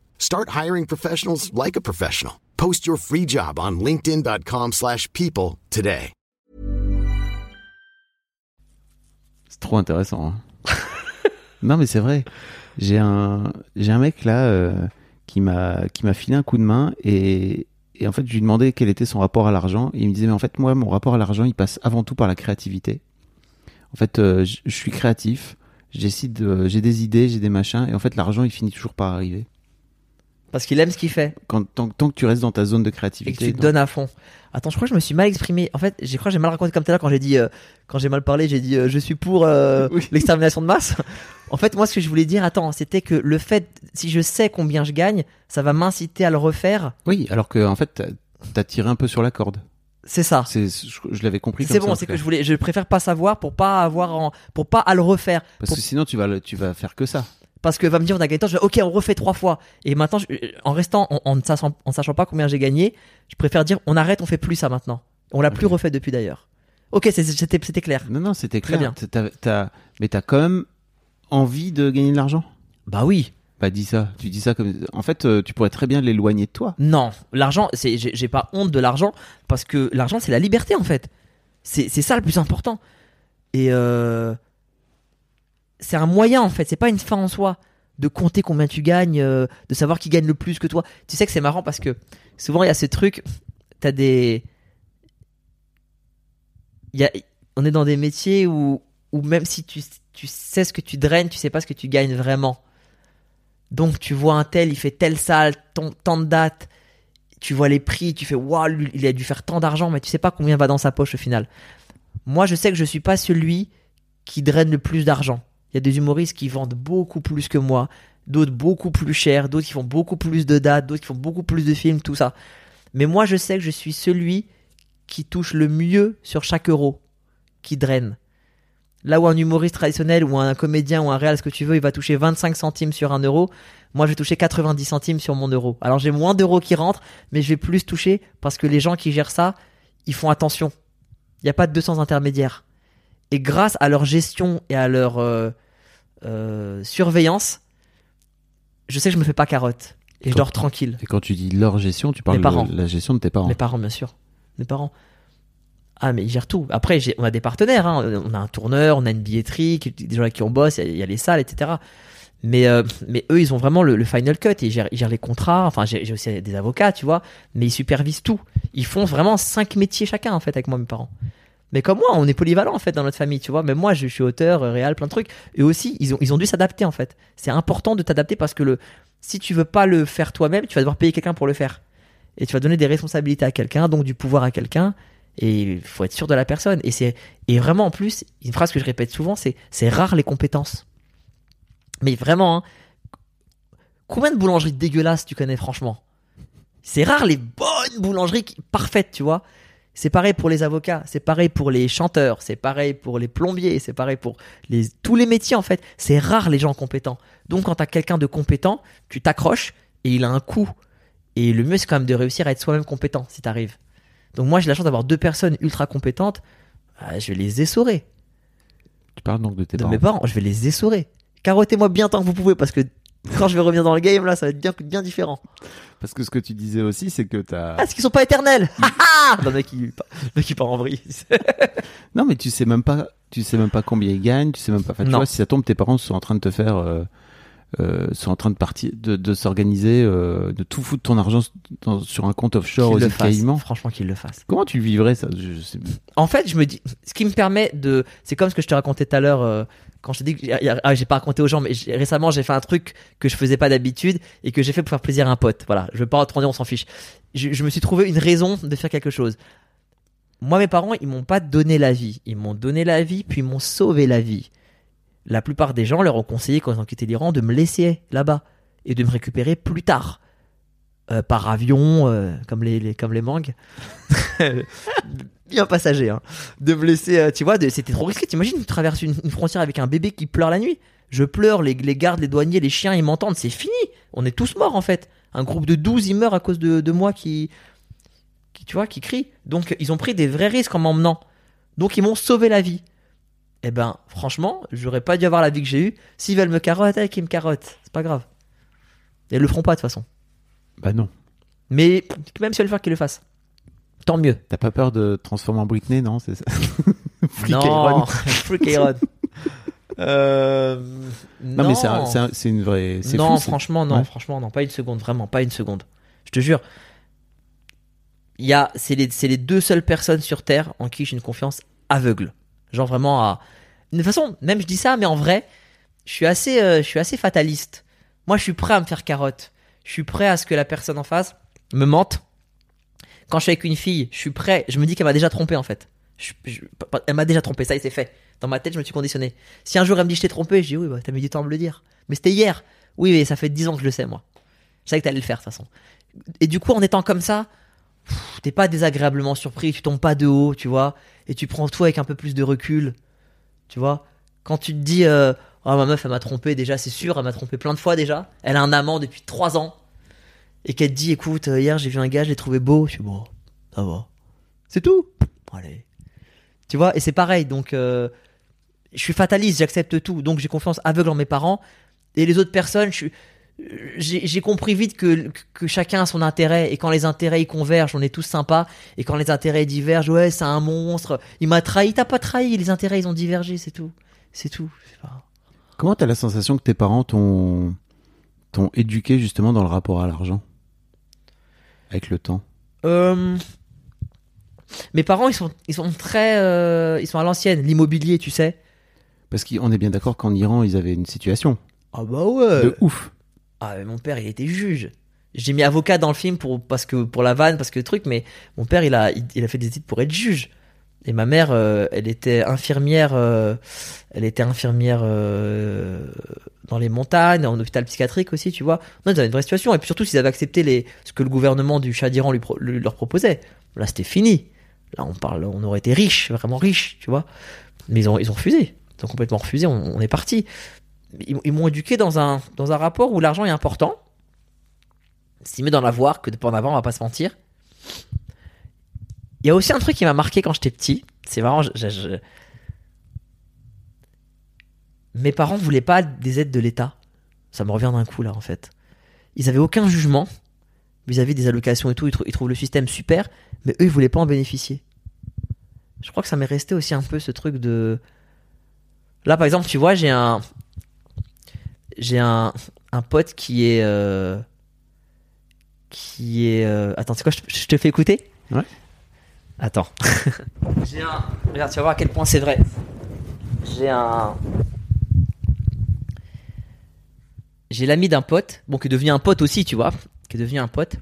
Start hiring professionals like a professional. Post your free job on linkedin.com/people slash people today. C'est trop intéressant. hein. non, mais c'est vrai. J'ai un, j'ai un mec là euh, qui m'a, qui m'a filé un coup de main et, et en fait, je lui demandais quel était son rapport à l'argent. Il me disait, mais en fait, moi, mon rapport à l'argent, il passe avant tout par la créativité. En fait, euh, je suis créatif. J'ai des idées, j'ai des machins. Et en fait, l'argent, il finit toujours par arriver. Parce qu'il aime ce qu'il fait Quand, tant, tant que tu restes dans ta zone de et que créativité. tu te donnes à fond. Attends, je crois que je me suis mal exprimé. En fait, je crois que j'ai mal raconté comme tout à l'heure quand j'ai dit, euh, quand j'ai mal parlé, j'ai dit euh, je suis pour euh, Oui. l'extermination de masse. en fait, moi, ce que je voulais dire, attends, c'était que le fait, si je sais combien je gagne, ça va m'inciter à le refaire. Oui, alors que en fait, t'as- tiré un peu sur la corde. C'est ça. C'est, je, je l'avais compris. C'est bon, c'est que je voulais, je préfère pas savoir pour pas avoir, en, pour pas à le refaire. Parce Pour- que sinon, tu vas, le- tu vas faire que ça. Parce que va me dire on a gagné tant, je vais ok on refait trois fois. Et maintenant, je- en restant, en, en ne sachant, en sachant pas combien j'ai gagné, je préfère dire on arrête, on fait plus ça maintenant. On l'a plus refait depuis d'ailleurs. Ok, c'était c'était clair. Non, non, c'était Très clair. bien. T'as- t'as- mais t'as quand même envie de gagner de l'argent? Bah oui. Bah dis ça. Tu dis ça comme. En fait, euh, tu pourrais très bien l'éloigner de toi. Non, l'argent, c'est, j'ai pas honte de l'argent parce que l'argent c'est la liberté en fait. C'est c'est ça le plus important. Et euh, c'est un moyen en fait, c'est pas une fin en soi de compter combien tu gagnes, euh, de savoir qui gagne le plus que toi. Tu sais que c'est marrant parce que souvent il y a ce truc, t'as des, on est dans des métiers où, où même si tu, tu sais ce que tu draines, tu sais pas ce que tu gagnes vraiment. Donc tu vois un tel, il fait telle salle, ton- tant de dates, tu vois les prix, tu fais waouh, il a dû faire tant d'argent, mais tu sais pas combien va dans sa poche au final. Moi, je sais que je suis pas celui qui draine le plus d'argent. Il y a des humoristes qui vendent beaucoup plus que moi, d'autres beaucoup plus cher, d'autres qui font beaucoup plus de dates, d'autres qui font beaucoup plus de films, tout ça. Mais moi, je sais que je suis celui qui touche le mieux sur chaque euro, qui draine. Là où un humoriste traditionnel ou un comédien ou un réal, ce que tu veux, il va toucher 25 centimes sur un euro, moi je vais toucher 90 centimes sur mon euro. Alors j'ai moins d'euros qui rentrent, mais je vais plus toucher parce que les gens qui gèrent ça, ils font attention. Il n'y a pas de 200 intermédiaires. Et grâce à leur gestion et à leur euh, euh, surveillance, je sais que je me fais pas carotte. Et je dors tranquille. Et quand tu dis leur gestion, tu parles de la gestion de tes parents. Mes parents, bien sûr. Mes parents. Ah, mais ils gèrent tout. Après, on a des partenaires. hein. On a un tourneur, on a une billetterie, des gens avec qui on bosse, il y, a- il y a les salles, etc. Mais, euh, mais eux, ils ont vraiment le, le final cut. Ils gèrent, ils gèrent les contrats. Enfin, j'ai j'ai aussi des avocats, tu vois. Mais ils supervisent tout. Ils font vraiment cinq métiers chacun, en fait, avec moi, mes parents. Mais comme moi, on est polyvalent, en fait, dans notre famille, tu vois. Même moi, je suis auteur, euh, réal, plein de trucs. Eux aussi, ils ont, dû s'adapter, en fait. C'est important de t'adapter parce que si tu veux pas le faire toi-même, tu vas devoir payer quelqu'un pour le faire. Et tu vas donner des responsabilités à quelqu'un, donc du pouvoir à quelqu'un. Et il faut être sûr de la personne. Et c'est et vraiment en plus, une phrase que je répète souvent, c'est c'est rare les compétences. Mais vraiment, hein, combien de boulangeries dégueulasses tu connais franchement? C'est rare les bonnes boulangeries parfaites, tu vois. C'est pareil pour les avocats, c'est pareil pour les chanteurs, c'est pareil pour les plombiers, c'est pareil pour les, tous les métiers en fait. C'est rare les gens compétents. Donc quand t'as quelqu'un de compétent, tu t'accroches et il a un coût. Et le mieux c'est quand même de réussir à être soi-même compétent si t'arrives. Donc moi j'ai la chance d'avoir deux personnes ultra compétentes. Ah, je vais les essorer. Tu parles donc de tes De parents. mes parents, je vais les essorer. Carottez-moi bien tant que vous pouvez parce que quand je vais revenir dans le game là, ça va être bien, bien différent. Parce que ce que tu disais aussi, c'est que t'as. Ah, parce qu'ils sont pas éternels. Ah, non, le mec il, le mec il part en vrille. Non, mais tu sais même pas, tu sais même pas combien ils gagnent, tu sais même pas. Enfin, tu Non. vois, si ça tombe, tes parents sont en train de te faire, euh, euh, sont en train de partir, de, de s'organiser, euh, de tout foutre ton argent dans- sur un compte offshore aux Qu'ils le îles fassent. Caïmans. Franchement qu'ils le fassent. Comment tu vivrais ça? Je, je sais- En fait, je me dis, ce qui me permet de, c'est comme ce que je te racontais tout à l'heure euh, quand je t'ai dit que ah, j'ai pas raconté aux gens, mais récemment j'ai fait un truc que je faisais pas d'habitude et que j'ai fait pour faire plaisir à un pote. Voilà, je veux pas dire, on s'en fiche. Je, me suis trouvé une raison de faire quelque chose. Moi, mes parents, ils m'ont pas donné la vie, ils m'ont donné la vie, puis ils m'ont sauvé la vie. La plupart des gens leur ont conseillé quand ils ont quitté l'Iran de me laisser là-bas et de me récupérer plus tard. Euh, par avion, euh, comme les- comme les mangues. Bien passager, hein. De me laisser, euh, tu vois, c'était trop risqué. T'imagines, tu traverses une, une frontière avec un bébé qui pleure la nuit. Je pleure, les, les gardes, les douaniers, les chiens, ils m'entendent, c'est fini. On est tous morts en fait. Un groupe de 12, ils meurent à cause de, de moi qui, qui, tu vois, qui crie. Donc, ils ont pris des vrais risques en m'emmenant. Donc, ils m'ont sauvé la vie. Eh ben, franchement, j'aurais pas dû avoir la vie que j'ai eue. S'ils veulent me carotter, qu'ils me carottent. C'est pas grave. Et ils le feront pas de toute façon. Bah non. Mais même si elles le faire, qu'ils le fassent. Tant mieux. T'as pas peur de transformer en Britney, non C'est ça. Freak non, Iron. Freak Iron. Euh, Non, mais c'est un- c'est un- c'est une vraie. c'est non, fou, franchement, non, Ouais. franchement, non, pas une seconde, vraiment, pas une seconde. Je te jure. Il y a, c'est les, c'est les deux seules personnes sur Terre en qui j'ai une confiance aveugle. Genre vraiment à. De toute façon, même je dis ça, mais en vrai, je suis assez, euh, je suis assez fataliste. Moi, je suis prêt à me faire carotte. Je suis prêt à ce que la personne en face me mente. Quand je suis avec une fille, je suis prêt. Je me dis qu'elle m'a déjà trompé en fait. Elle m'a déjà trompé, ça y est, c'est fait. Dans ma tête, je me suis conditionné. Si un jour elle me dit je t'ai trompé, je dis oui, bah, t'as mis du temps à me le dire. Mais c'était hier. Oui, mais ça fait 10 ans que je le sais, moi. Je savais que t'allais le faire, de toute façon. Et du coup, en étant comme ça, t'es pas désagréablement surpris, tu tombes pas de haut, tu vois, et tu prends tout avec un peu plus de recul, tu vois. Quand tu te dis, euh, oh, ma meuf, elle m'a trompé, déjà, c'est sûr, elle m'a trompé plein de fois déjà. Elle a un amant depuis 3 ans. Et qu'elle te dit, écoute, euh, hier j'ai vu un gars, je l'ai trouvé beau. Je suis bon, ça va. C'est tout. Allez. Tu vois, et c'est pareil, donc euh, je suis fataliste, j'accepte tout, donc j'ai confiance aveugle en mes parents. Et les autres personnes, je suis- j'ai compris vite que, que chacun a son intérêt, et quand les intérêts convergent, on est tous sympas, et quand les intérêts divergent, ouais, c'est un monstre, il m'a trahi, t'as pas trahi, les intérêts ils ont divergé, c'est tout. C'est tout. Comment t'as la sensation que tes parents t'ont éduqué justement dans le rapport à l'argent? Avec le temps Euh, Mes parents, ils sont, ils sont très, euh, ils sont à l'ancienne, l'immobilier, tu sais. Parce qu'on est bien d'accord qu'en Iran ils avaient une situation Ah bah ouais. de ouf. Ah, mais mon père, il était juge. J'ai mis avocat dans le film pour, parce que, pour la vanne, parce que le truc, mais mon père, il a, il, il a fait des études pour être juge. Et ma mère, euh, elle était infirmière, euh, elle était infirmière dans les montagnes, en hôpital psychiatrique aussi, tu vois. Non, ils avaient une vraie situation. Et puis surtout, s'ils avaient accepté les, ce que le gouvernement du Shah d'Iran leur proposait, là, c'était fini. Là, on parle, on aurait été riche, vraiment riche, tu vois. Mais ils ont, refusé. Ils ont complètement refusé. On, est parti. Ils, m'ont éduqué dans un, dans un rapport où l'argent est important. C'est mieux d'en avoir que de pas en avoir, on va pas se mentir. Il y a aussi un truc qui m'a marqué quand j'étais petit. C'est vraiment. je- Mes parents voulaient pas des aides de l'État. Ça me revient d'un coup là en fait. Ils avaient aucun jugement vis-à-vis des allocations et tout. Ils, trou- ils trouvent le système super, mais eux ils voulaient pas en bénéficier. Je crois que ça m'est resté aussi un peu ce truc de. Là par exemple, tu vois, j'ai un. J'ai un, un pote qui est. euh, Qui est. euh, Attends, c'est quoi, je, je te fais écouter? Ouais. Attends. J'ai un. Regarde, tu vas voir à quel point c'est vrai. J'ai un. J'ai l'ami d'un pote, bon, qui est devenu un pote aussi, tu vois, qui est devenu un pote,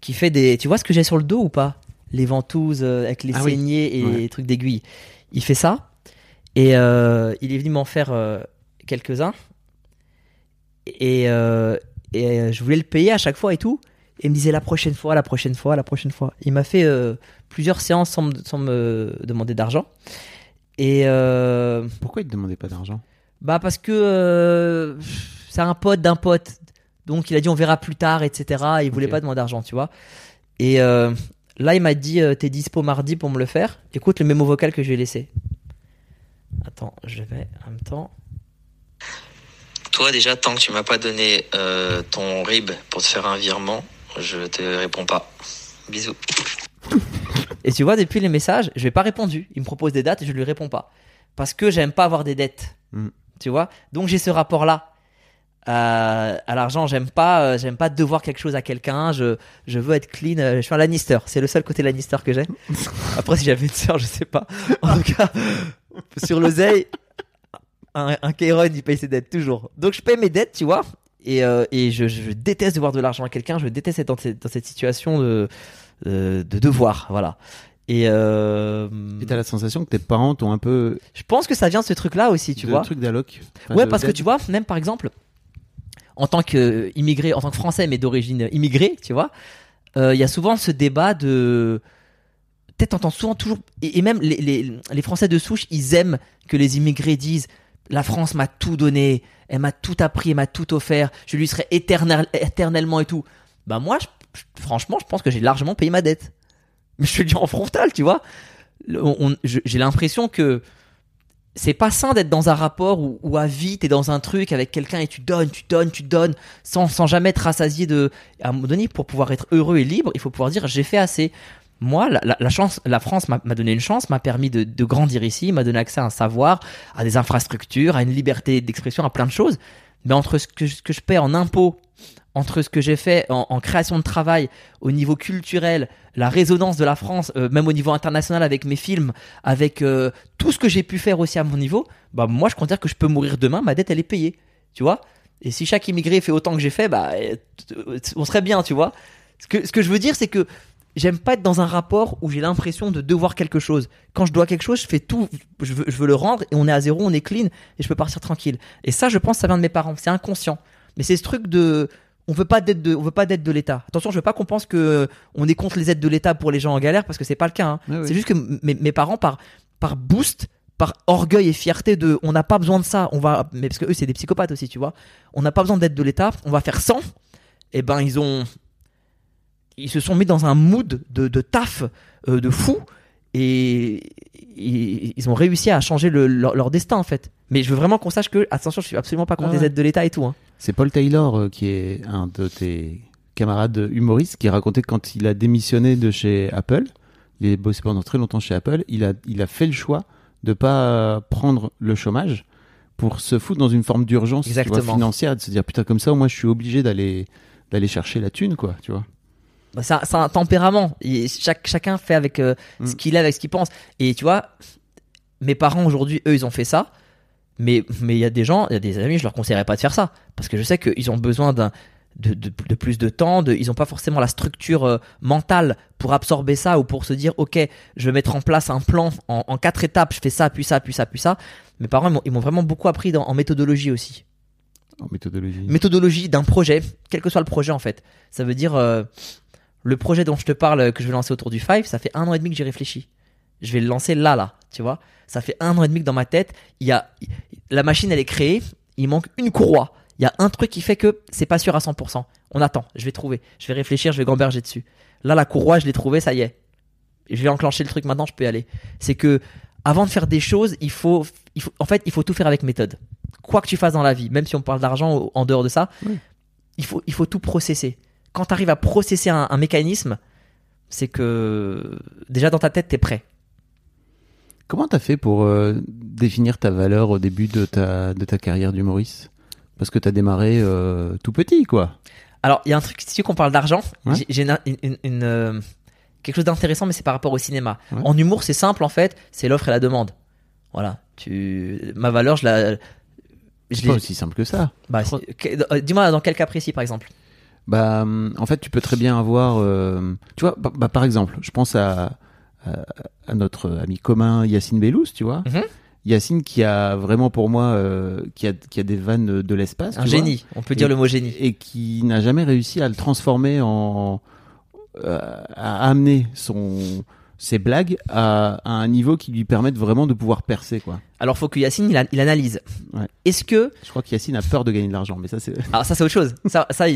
qui fait des. Tu vois ce que j'ai sur le dos ou pas? Les ventouses euh, avec les Ah oui. saignées et Ouais. les trucs d'aiguille. Il fait ça et euh, il est venu m'en faire euh, quelques-uns et, et je voulais le payer à chaque fois et tout. Et il me disait la prochaine fois, la prochaine fois, la prochaine fois. Il m'a fait plusieurs séances sans me, sans me demander d'argent. Et Pourquoi il te demandait pas d'argent? bah parce que c'est un pote d'un pote. Donc il a dit on verra plus tard, etc. Il voulait Ok. pas demander d'argent, tu vois. Et euh, là il m'a dit euh, t'es dispo mardi pour me le faire? Écoute le mémo vocal que je lui ai laissé. Attends, je vais en même temps. Toi, déjà, tant que tu m'as pas donné euh, ton RIB pour te faire un virement, je te réponds pas. Bisous. Et tu vois depuis les messages, je lui ai pas répondu. Il me propose des dates et je lui réponds pas parce que j'aime pas avoir des dettes. Mm. Tu vois? Donc j'ai ce rapport là. à l'argent, j'aime pas, euh, j'aime pas devoir quelque chose à quelqu'un. Je, je veux être clean. euh, Je suis un Lannister. C'est le seul côté Lannister que j'ai. Après, si j'avais une sœur, je sais pas. En tout cas, sur l'oseille, un, un Kairon, il paye ses dettes toujours. Donc je paye mes dettes, tu vois. Et, euh, et je, je déteste devoir de l'argent à quelqu'un. Je déteste être dans cette, dans cette situation de, euh, de devoir. Voilà. Et, euh, t'as la sensation que tes parents t'ont un peu. je pense que ça vient de ce truc-là aussi, tu de vois. truc d'alloc. Enfin, Ouais, parce que tu vois, même par exemple, en tant qu'immigré, en tant que français, mais d'origine immigrée, tu vois, euh, il y a souvent ce débat de. Peut-être t'entends souvent toujours. Et, même les, Français de souche, ils aiment que les immigrés disent La France m'a tout donné, elle m'a tout appris, elle m'a tout offert, je lui serai éternel, éternellement et tout. Bah, moi, franchement, je pense que j'ai largement payé ma dette. Mais je te le dis en frontal, tu vois. J'ai l'impression que c'est pas sain d'être dans un rapport où, où à vie t'es dans un truc avec quelqu'un et tu donnes, tu donnes, tu donnes sans, sans jamais être rassasié de. À un moment donné, pour pouvoir être heureux et libre, il faut pouvoir dire j'ai fait assez. Moi, la, la- chance, la France m'a m'a donné une chance, m'a permis de, de grandir ici, m'a donné accès à un savoir, à des infrastructures, à une liberté d'expression, à plein de choses. Mais entre ce que, ce que je paie en impôts, entre ce que j'ai fait en, création de travail, au niveau culturel, la résonance de la France, euh, même au niveau international avec mes films, avec euh, tout ce que j'ai pu faire aussi à mon niveau, bah moi je considère que je peux mourir demain, ma dette elle est payée, tu vois. Et si chaque immigré fait autant que j'ai fait, bah euh, on serait bien, tu vois. Ce que, ce que je veux dire, c'est que j'aime pas être dans un rapport où j'ai l'impression de devoir quelque chose. Quand je dois quelque chose, je fais tout, je veux, je veux le rendre et on est à zéro, on est clean et je peux partir tranquille. Et ça, je pense, ça vient de mes parents. C'est inconscient. Mais c'est ce truc de, on veut pas d'aide de, on veut pas d'aide de l'État. Attention, je veux pas qu'on pense que euh, on est contre les aides de l'État pour les gens en galère parce que c'est pas le cas. hein. Ouais. C'est juste que mes, mes parents, par, par boost, par orgueil et fierté de, on n'a pas besoin de ça. On va, mais parce que eux, c'est des psychopathes aussi, tu vois. On n'a pas besoin d'aide de l'État. On va faire 100. Et ben, ils ont, ils se sont mis dans un mood de, de taf euh, de fou et ils, ils ont réussi à changer le- leur, leur destin en fait. Mais je veux vraiment qu'on sache que, attention, je suis absolument pas contre Ah les aides de l'État et tout. hein. C'est Paul Taylor euh, qui est un de tes camarades humoristes qui racontait que quand il a démissionné de chez Apple, il a bossé pendant très longtemps chez Apple, il a, il a fait le choix de pas prendre le chômage pour se foutre dans une forme d'urgence tu vois, Exactement. financière, de se dire putain comme ça, moi je suis obligé d'aller d'aller chercher la thune quoi, tu vois. Bah, c'est un, c'est un tempérament. Et chaque, chacun fait avec euh, Mm. ce qu'il a, avec ce qu'il pense. Et tu vois, mes parents aujourd'hui, eux, ils ont fait ça. Mais mais il y a des gens, il y a des amis, je leur conseillerais pas de faire ça. Parce que je sais qu'ils ont besoin d'un. De, de, de plus de temps, de, ils n'ont pas forcément la structure euh, mentale pour absorber ça ou pour se dire ok je vais mettre en place un plan en, en quatre étapes, je fais ça, puis ça, puis ça, puis ça. Mes parents ils m'ont- vraiment beaucoup appris dans- en méthodologie aussi En méthodologie. méthodologie d'un projet, quel que soit le projet en fait. Ça veut dire euh, le projet dont je te parle euh, que je vais lancer autour du Five, ça fait un an et demi que j'ai réfléchi. Je vais le lancer là, là, tu vois. Ça fait un an et demi que dans ma tête, il y a la machine, elle est créée, il manque une courroie. Il y a un truc qui fait que c'est pas sûr à 100%. On attend, je vais trouver, je vais réfléchir, je vais gamberger dessus. Là, la courroie, je l'ai trouvée, ça y est. Je vais enclencher le truc maintenant, je peux y aller. C'est que avant de faire des choses, il faut, il faut, en fait, il faut tout faire avec méthode. Quoi que tu fasses dans la vie, même si on parle d'argent en dehors de ça, Oui. il faut, il faut tout processer. Quand tu arrives à processer un, un mécanisme, c'est que déjà dans ta tête, t'es prêt. Comment t'as fait pour euh, définir ta valeur au début de ta de ta carrière d'humoriste? Parce que t'as démarré euh, tout petit quoi. Alors, il y a un truc, si tu veux qu'on parle d'argent, Ouais. j'ai- une, une- une- une, euh, quelque chose d'intéressant, mais c'est par rapport au cinéma. Ouais. En humour, c'est simple en fait, c'est l'offre et la demande. Voilà. Tu, ma valeur, je la, C'est pas aussi simple que ça. Bah, Dis-moi dans quel cas précis par exemple Bah, en fait, tu peux très bien avoir, euh, tu vois, bah, bah, par exemple, je pense à, à, à notre ami commun Yacine Bellous, tu vois. Mhm. Yacine qui a vraiment pour moi, euh, qui, a, qui a des vannes de l'espace. Un vois, génie, on peut dire le mot génie. et qui n'a jamais réussi à le transformer en, euh, à amener son ses blagues à, à un niveau qui lui permette vraiment de pouvoir percer, quoi. Alors faut que Yacine il, a- il analyse. Ouais. Est-ce que Je crois que Yacine a peur de gagner de l'argent, mais ça c'est. alors ça c'est autre chose. Ça, ça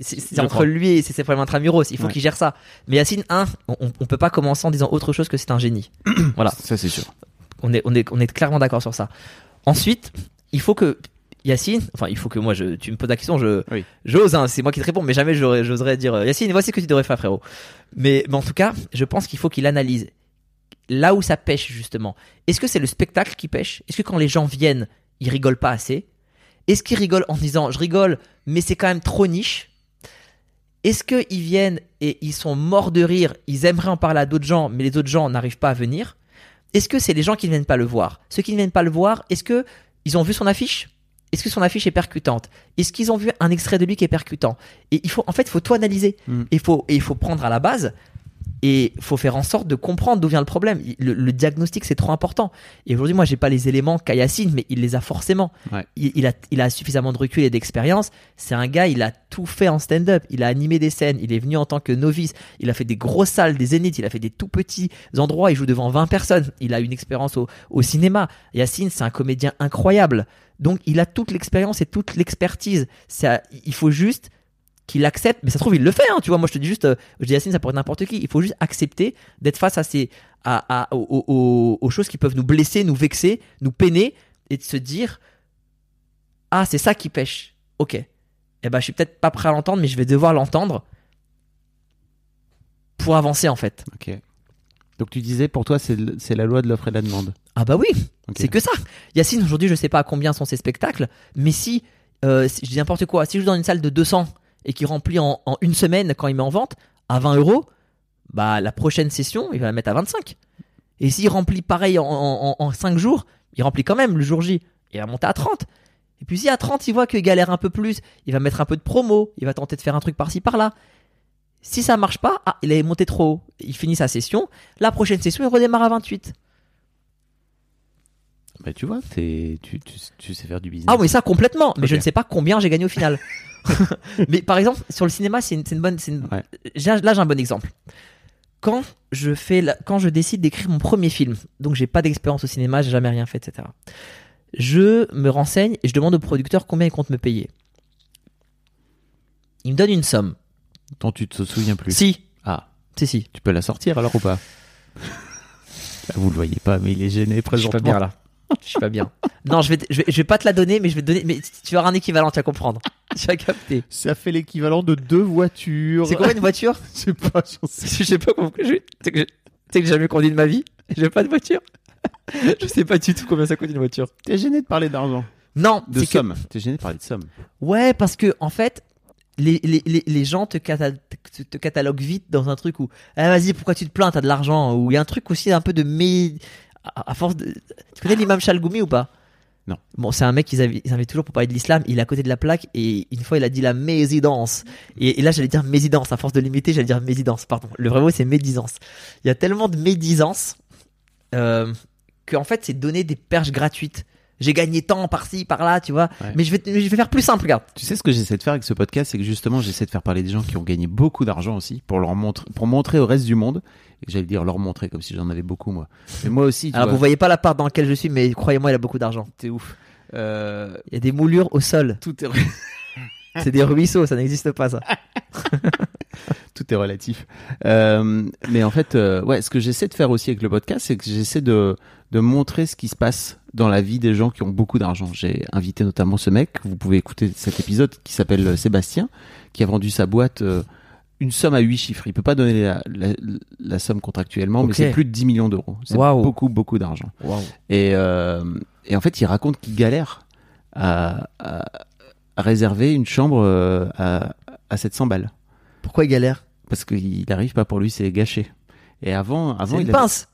c'est entre crois. lui et c'est ses problèmes intramuros. Il faut Ouais. qu'il gère ça. Mais Yacine, un, on, on peut pas commencer en disant autre chose que c'est un génie. voilà. Ça c'est sûr. On est, on est, on est clairement d'accord sur ça. Ensuite, il faut que Yacine, enfin, il faut que moi, je, tu me poses la question, je, Oui. j'ose, hein, c'est moi qui te réponds, mais jamais j'oserais dire, euh, Yacine, voici ce que tu devrais faire, frérot. Mais, mais en tout cas, je pense qu'il faut qu'il analyse là où ça pêche, justement. Est-ce que c'est le spectacle qui pêche? Est-ce que quand les gens viennent, ils rigolent pas assez? Est-ce qu'ils rigolent en disant, je rigole, mais c'est quand même trop niche? Est-ce qu'ils viennent et ils sont morts de rire, ils aimeraient en parler à d'autres gens, mais les autres gens n'arrivent pas à venir? Est-ce que c'est les gens qui ne viennent pas le voir? Ceux qui ne viennent pas le voir, est-ce que ils ont vu son affiche? Est-ce que son affiche est percutante? Est-ce qu'ils ont vu un extrait de lui qui est percutant? Et il faut, en fait, il faut tout analyser. Mm. Il faut, et faut prendre à la base. Et il faut faire en sorte de comprendre d'où vient le problème. Le, le diagnostic, c'est trop important. Et aujourd'hui, moi, j'ai pas les éléments qu'a Yacine, mais il les a forcément. Ouais. Il, il a, il a suffisamment de recul et d'expérience. C'est un gars, il a tout fait en stand-up. Il a animé des scènes. Il est venu en tant que novice. Il a fait des grosses salles, des zéniths. Il a fait des tout petits endroits. Il joue devant 20 personnes. Il a une expérience au, au cinéma. Yacine, c'est un comédien incroyable. Donc, il a toute l'expérience et toute l'expertise. Ça, il faut juste qu'il accepte, mais ça se trouve, il le fait, hein, tu vois. Moi, je te dis juste, euh, je dis Yacine, ça pourrait être n'importe qui. Il faut juste accepter d'être face à ces, à, à- aux, choses qui peuvent nous blesser, nous vexer, nous peiner, et de se dire, ah, c'est ça qui pêche. Ok. Eh ben, je suis peut-être pas prêt à l'entendre, mais je vais devoir l'entendre pour avancer, en fait. Ok. Donc tu disais pour toi c'est la loi de l'offre et de la demande. Ah bah oui, c'est que ça. Yacine, aujourd'hui, je sais pas à combien sont ses spectacles, mais si, euh, si- je dis n'importe quoi, si je joue dans une salle de 200 et qu'il remplit en, en une semaine quand il met en vente à 20 euros, bah la prochaine session, il va la mettre à 25. Et s'il remplit pareil en, en, en 5 jours, il remplit quand même le jour J, il va monter à 30. Et puis si à 30, il voit qu'il galère un peu plus, il va mettre un peu de promo, il va tenter de faire un truc par-ci par-là. Si ça marche pas, ah, il est monté trop haut. Il finit sa session. La prochaine session, il redémarre à 28. Bah tu vois, t'es- tu, tu, tu sais faire du business. Ah oui, ça complètement. Mais je ne sais pas combien j'ai gagné au final. mais par exemple, sur le cinéma, c'est une, bonne. une- Ouais. Là, j'ai un bon exemple. Quand je fais, la- quand je décide d'écrire mon premier film, donc j'ai pas d'expérience au cinéma, j'ai jamais rien fait, etc. Je me renseigne et je demande au producteur combien il compte me payer. Il me donne une somme. Dont tu te souviens plus. Si, Ah, si, si. tu peux la sortir alors ou pas? Là, Vous le voyez pas, mais il est gêné Je suis présentement. pas bien là. Je suis pas bien. Non, je vais, je vais, je vais pas te la donner, mais je vais te donner. Mais tu auras un équivalent, tu vas comprendre. Tu vas capter. Ça fait l'équivalent de deux voitures. C'est combien une voiture? Je sais pas, j'en sais. Je sais pas comment je Tu sais que j'ai jamais conduit de ma vie. J'ai pas de voiture. Je sais pas du tout combien ça coûte une voiture. T'es gêné de parler d'argent. Non, De que- somme. T'es gêné de parler de somme. Ouais, parce que en fait, les, les, les, les gens te, cata- te, cataloguent vite dans un truc où ah, vas-y, pourquoi tu te plains, t'as de l'argent Ou il y a un truc aussi un peu de mé... à, à force de. Tu connais l'imam Chalgoumi ou pas? Non. Bon, c'est un mec qu'ils avaient toujours pour parler de l'islam. Il est à côté de la plaque et une fois il a dit la mésidence. Et, et là j'allais dire mésidence. À force de l'imiter, j'allais dire mésidence. Pardon. Le vrai mot c'est médisance. Il y a tellement de médisance euh, que en fait c'est donner des perches gratuites. J'ai gagné tant par-ci, par-là, tu vois. Ouais. Mais je vais, je vais faire plus simple, regarde. Tu sais ce que j'essaie de faire avec ce podcast, c'est que justement j'essaie de faire parler des gens qui ont gagné beaucoup d'argent aussi pour leur montrer, pour montrer au reste du monde. Et j'allais dire leur montrer comme si j'en avais beaucoup moi. Mais moi aussi, tu Alors vois, vous voyez pas la part dans laquelle je suis, mais croyez-moi, il a beaucoup d'argent. t'es ouf. Euh, Il y a des moulures au sol. tout est C'est des ruisseaux, ça n'existe pas ça. tout est relatif. Euh, mais en fait, euh, ouais, ce que j'essaie de faire aussi avec le podcast, c'est que j'essaie de, de montrer ce qui se passe dans la vie des gens qui ont beaucoup d'argent. J'ai invité notamment ce mec, vous pouvez écouter cet épisode, qui s'appelle euh, Sébastien, qui a vendu sa boîte euh, une somme à 8 chiffres. Il peut pas donner la, la, la somme contractuellement, mais c'est plus de 10 millions d'euros. C'est beaucoup, beaucoup d'argent. Et, euh, et en fait, il raconte qu'il galère à, à- à réserver une chambre à, à 700 balles. Pourquoi il galère? Parce qu'il n'arrive pas pour lui, c'est gâché. Et avant, avant il une avait- pince.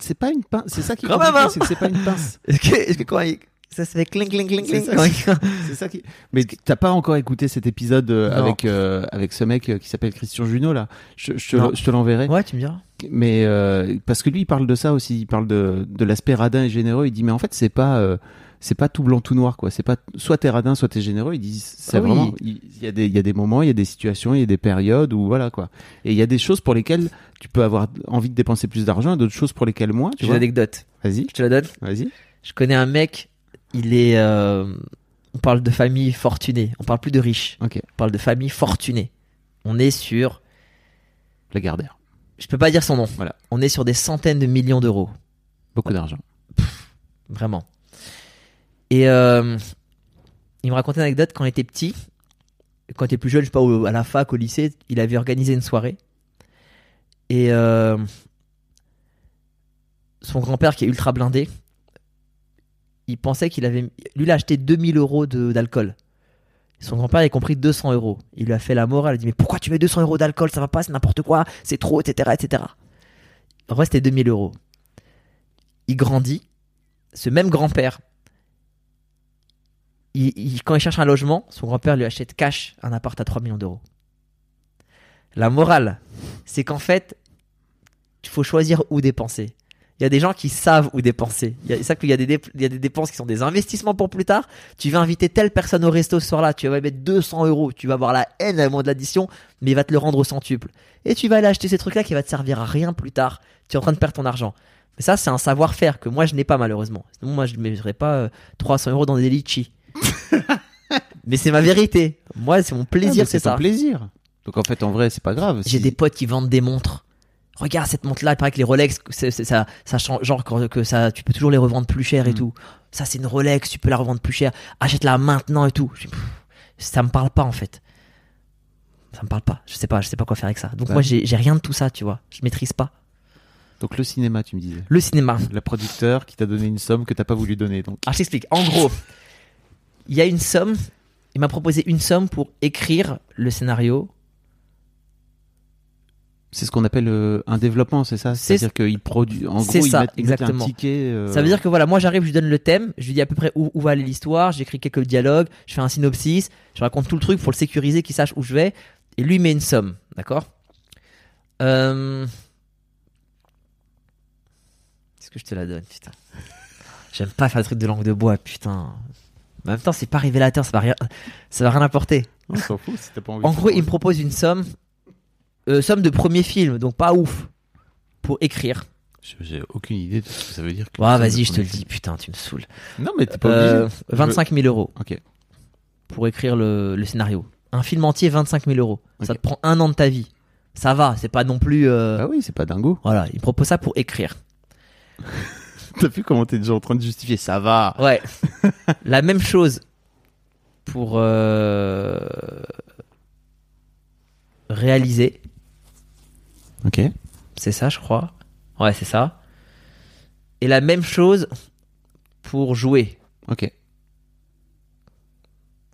C'est pas une pince, c'est ça qui est Quand même, hein. c'est que c'est pas une pince. Est-ce que, est-ce que quand il- Ça se fait cling, cling, cling, C'est cling. ça. C'est ça qui. Mais t'as pas encore écouté cet épisode euh, Non. avec euh, avec ce mec euh, qui s'appelle Christian Junot là. Je, je te Non. le- je te l'enverrai. ouais, tu me diras. Mais euh, parce que lui, il parle de ça aussi. Il parle de de l'aspect radin et généreux. Il dit mais en fait c'est pas euh, c'est pas tout blanc tout noir quoi. C'est pas soit t'es radin soit t'es généreux. Il dit c'est Ah oui. vraiment il y a des il y a des moments, il y a des situations, il y a des périodes où voilà quoi. Et il y a des choses pour lesquelles tu peux avoir envie de dépenser plus d'argent, et d'autres choses pour lesquelles moins. Tu J'ai une anecdote. Vas-y, Je te la donne. vas-y. Je connais un mec, il est. euh, on parle de famille fortunée. On parle plus de riches. Ok. On parle de famille fortunée. On est sur. La Gardère. Je peux pas dire son nom. Voilà. On est sur des centaines de millions d'euros. Beaucoup d'argent. Vraiment. Et euh, il me racontait une anecdote quand il était petit. Quand il était plus jeune, je sais pas, à la fac, au lycée, il avait organisé une soirée. Et euh, son grand-père, qui est ultra blindé, il pensait qu'il avait. Lui, il a acheté 2000 euros d'alcool. Son grand-père a compris 200 euros. Il lui a fait la morale. Il dit Mais pourquoi tu mets 200 euros d'alcool? Ça va pas, c'est n'importe quoi, c'est trop, etc. etc. En vrai, c'était 2000 euros. Il grandit. Ce même grand-père, quand il cherche un logement, son grand-père lui achète cash un appart à 3 millions d'euros. La morale, c'est qu'en fait, il faut choisir où dépenser. Il y a des gens qui savent où dépenser. C'est ça qu'il y a des, y a des dépenses qui sont des investissements pour plus tard. Tu vas inviter telle personne au resto ce soir-là, tu vas mettre 200 euros, tu vas avoir la haine à moment de l'addition, mais il va te le rendre au centuple. Et tu vas aller acheter ces trucs-là qui va te servir à rien plus tard. Tu es en train de perdre ton argent. Mais ça, c'est un savoir-faire que moi, je n'ai pas malheureusement. Sinon, moi, je ne mettrais pas euh, 300 euros dans des litchis. mais c'est ma vérité. Moi, c'est mon Ah, plaisir, c'est ton ça. plaisir. Donc en fait, en vrai, c'est pas grave. J'ai Si- des potes qui vendent des montres. Regarde cette montre là, il paraît que les Rolex, ça, ça change, genre que, ça, tu peux toujours les revendre plus cher et Mm. tout. Ça c'est une Rolex, tu peux la revendre plus cher. Achète-la maintenant et tout. Je dis, pff, ça me parle pas en fait. Ça me parle pas. Je sais pas, je sais pas quoi faire avec ça. Donc moi j'ai rien de tout ça, tu vois. Je maîtrise pas. Donc le cinéma, tu me disais. Le cinéma. Le producteur qui t'a donné une somme que t'as pas voulu donner. Donc Alors je t'explique. En gros, il y a une somme. Il m'a proposé une somme pour écrire le scénario. c'est ce qu'on appelle euh, un développement, c'est ça? C'est- C'est-à-dire qu'il produit. En gros, ça, ils mettent exactement. un ticket. euh, Ça veut dire que voilà, moi j'arrive, je lui donne le thème, je lui dis à peu près où, où va aller l'histoire, j'écris quelques dialogues, je fais un synopsis, je raconte tout le truc pour le sécuriser, qu'il sache où je vais, et lui met une somme, d'accord? Euh... Est-ce que je te la donne, putain? J'aime pas faire des trucs de langue de bois, putain. En même temps, c'est pas révélateur, ça va rien, ça va rien apporter. On s'en fout si t'as pas envie. En de gros, il me propose une somme, euh, somme de premier film, donc pas ouf, pour écrire. Je- J'ai aucune idée de ce que ça veut dire. que Ouais, ça vas-y, je te le dis, putain, tu me saoules. Non, mais t'es pas Euh, obligé. 25 000 euros Ok. pour écrire le, le scénario. Un film entier, 25 000 euros. Ça Ok. te prend un an de ta vie. Ça va, c'est pas non plus. euh, Ah oui, c'est pas dingo. Voilà, il propose ça pour écrire. T'as vu comment t'es déjà en train de justifier Ça va. Ouais. La même chose pour euh, réaliser. Ok. C'est ça, je crois. Ouais, c'est ça. Et la même chose pour jouer. Ok.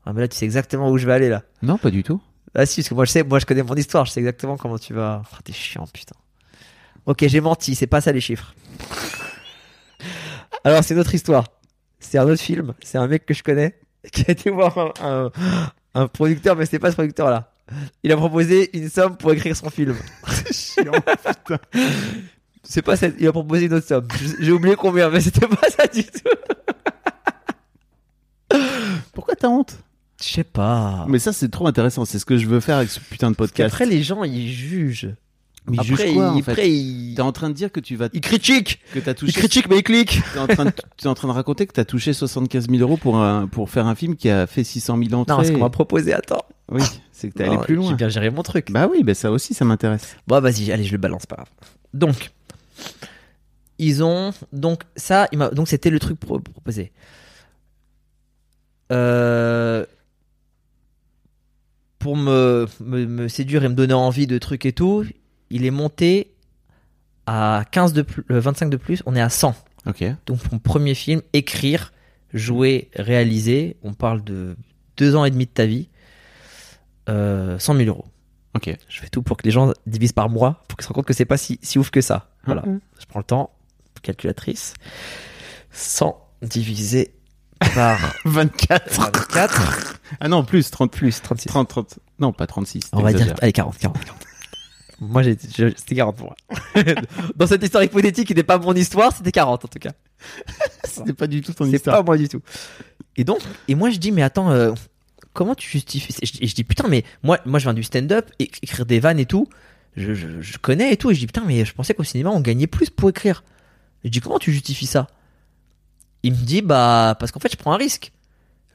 Ah, mais là, tu sais exactement où je vais aller là. Non, pas du tout. Ah si, parce que moi je sais, moi je connais mon histoire, je sais exactement comment tu vas. Oh, t'es chiant, putain. Ok, j'ai menti, c'est pas ça les chiffres. Alors c'est notre histoire. C'est un autre film. C'est un mec que je connais qui a été voir un, un- un producteur, mais c'était pas ce producteur là. Il a proposé une somme pour écrire son film. Chiant. C'est pas ça. Il a proposé une autre somme. J'ai oublié combien, mais c'était pas ça du tout. Pourquoi t'as honte? Je sais pas. Mais ça, c'est trop intéressant. C'est ce que je veux faire avec ce putain de Parce podcast. qu'après les gens ils jugent. Mais après, jugent quoi, ils, en fait après. T'es en train de dire que tu vas ils critiquent. que t'as Ils touché. critiquent mais ils cliquent. T'es en train de en train de raconter que t'as touché 75 000 euros pour un pour faire un film qui a fait 600 000 entrées. Non, ce qu'on m'a proposé, attends. Oui, c'est que t'es allé plus loin. J'ai bien géré mon truc. Bah oui, bah ça aussi, ça m'intéresse. Bon, vas-y, allez, je le balance, pas grave. Donc, ils ont. Donc, ça, il donc c'était le truc pro- proposé. Euh, Pour me, me, me séduire et me donner envie de trucs et tout, il est monté à 15 de plus, euh, 25 de plus, on est à 100. Ok. Donc, mon premier film, écrire, jouer, réaliser, on parle de deux ans et demi de ta vie, euh, 100 000 euros. Ok. Je fais tout pour que les gens divisent par mois, pour qu'ils se rendent compte que c'est pas si, si ouf que ça. Voilà. Mhm. Je prends le temps, calculatrice. 100 divisé par 24. 24 Ah non, plus, 30 plus 36. 30, 30. Non, pas 36. On va dire, allez, 40, 40, 40. Moi, j'ai, c'était 40 pour moi. Dans cette histoire hypothétique qui n'est pas mon histoire, c'était 40 en tout cas. C'était pas du tout ton C'est histoire. pas moi du tout. Et donc, et moi je dis, mais attends, euh, comment tu justifies Et je, et je dis, putain, mais moi, moi je viens du stand-up, écrire des vannes et tout, je, je, je connais et tout. Et je dis, putain, mais je pensais qu'au cinéma on gagnait plus pour écrire. Je dis, comment tu justifies ça? Il me dit, bah, parce qu'en fait, je prends un risque.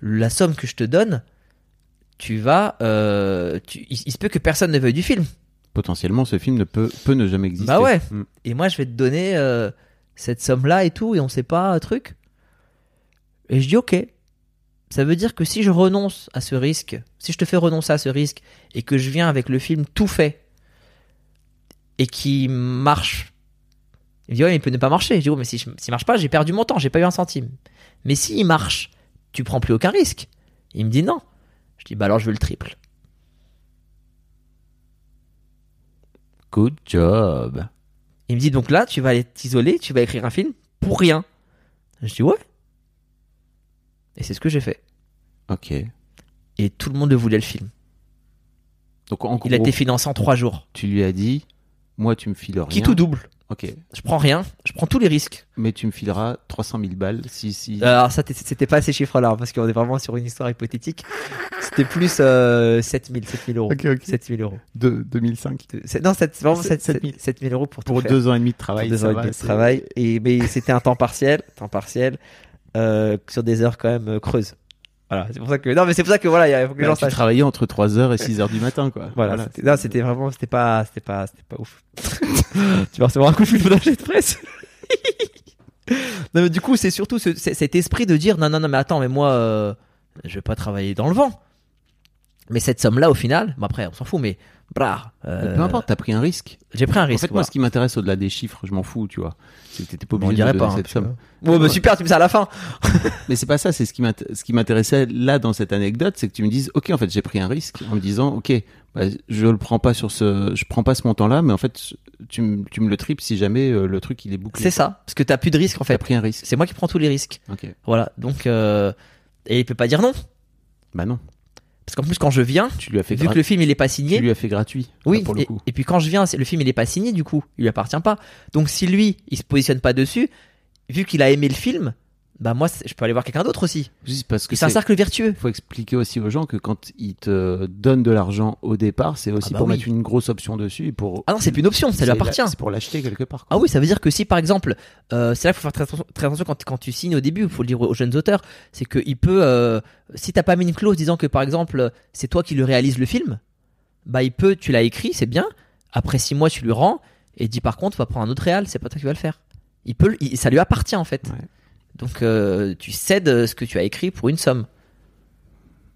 La somme que je te donne, tu vas. euh, tu- il, il se peut que personne ne veuille du film. Potentiellement, ce film ne peut, peut ne jamais exister. Bah ouais. Mm. Et moi, je vais te donner euh, cette somme-là et tout, et on sait pas un truc. Et je dis ok. Ça veut dire que si je renonce à ce risque, si je te fais renoncer à ce risque, et que je viens avec le film tout fait, et qui marche, il me dit ouais, il peut ne pas marcher. Je dis ouais, mais si s'il marche pas, j'ai perdu mon temps, j'ai pas eu un centime. Mais s'il marche, tu prends plus aucun risque. Il me dit non. Je dis bah alors je veux le triple. Good job. Il me dit donc là, tu vas aller t'isoler, tu vas écrire un film pour rien. Je dis ouais. Et c'est ce que j'ai fait. Ok. Et tout le monde voulait le film. Donc en gros, Il a été financé en trois jours. tu lui as dit, moi tu me files rien. Qui tout double. Ok. Je prends rien, je prends tous les risques. Mais tu me fileras 300 000 balles si si. Alors ça, c'était pas ces chiffres-là, parce qu'on est vraiment sur une histoire hypothétique. C'était plus euh, 7000, 7000 euros. Ok, ok. 7000 euros. de 2005. C'est- Non, c'est vraiment Sept- 7000 7000 euros pour, tout Pour faire. deux ans et demi de Pour travail. deux ça ans et va, demi de travail. Et, mais c'était un temps partiel, temps partiel, euh, sur des heures quand même euh, creuses. Voilà, c'est pour ça que, non, mais c'est pour ça que voilà, il faut que les Bah, gens tu sachent. travaillais entre 3h et 6h du matin, quoi. Voilà, c'était- non, c'était vraiment, c'était pas, c'était pas, c'était pas ouf. tu vas recevoir un coup de fil pour de presse. non, mais du coup, c'est surtout ce- c'est- cet esprit de dire non, non, non, mais attends, mais moi, euh, je vais pas travailler dans le vent. Mais cette somme-là, au final, bon après, on s'en fout, mais bra, euh, Peu importe, t'as pris un risque. j'ai pris un En risque. fait, moi, ce qui m'intéresse au-delà des chiffres, je m'en fous, tu vois. C'est que t'étais pas Bon, on obligé de dirait me pas. hein, cette somme. Ouais, bah super, tu me ça à la fin. Mais c'est pas ça, c'est ce qui m'intéressait là dans cette anecdote, c'est que tu me dises, ok, en fait, j'ai pris un risque en me disant, ok, bah, je le prends pas sur ce, je prends pas ce montant-là, mais en fait, tu, me- tu le triples si jamais euh, le truc il est bouclé. C'est ça, parce que t'as plus de risque en T'as fait. pris un risque. C'est moi qui prends tous les risques. Ok. Voilà, donc euh, et il peut pas dire non, Bah non, parce qu'en plus quand je viens, tu lui as fait, vu que le film il est pas signé, tu lui as fait gratuit. Oui, là, pour le et, coup. et puis quand je viens, le film il est pas signé du coup, il lui appartient pas. Donc si lui, il se positionne pas dessus, vu qu'il a aimé le film, bah moi je peux aller voir quelqu'un d'autre aussi. Juste parce que C'est un cercle vertueux. faut expliquer aussi aux gens que quand ils te donnent de l'argent au départ, c'est aussi Ah bah pour oui. mettre une grosse option dessus et pour. Ah non, c'est plus une option, ça lui la- appartient. C'est pour l'acheter quelque part. quoi. Ah oui, ça veut dire que si par exemple, euh, c'est là qu'il faut faire très attention, très attention quand, quand tu signes au début, il faut le dire aux jeunes auteurs, c'est que il peut, euh, si t'as pas mis une clause disant que par exemple c'est toi qui le réalise le film, bah il peut, tu l'as écrit, c'est bien. Après six mois, tu lui rends et dis par contre, va prendre un autre réal, c'est pas toi qui vas le faire. Il peut, il- ça lui appartient en fait. Ouais. Donc euh, tu cèdes ce que tu as écrit pour une somme.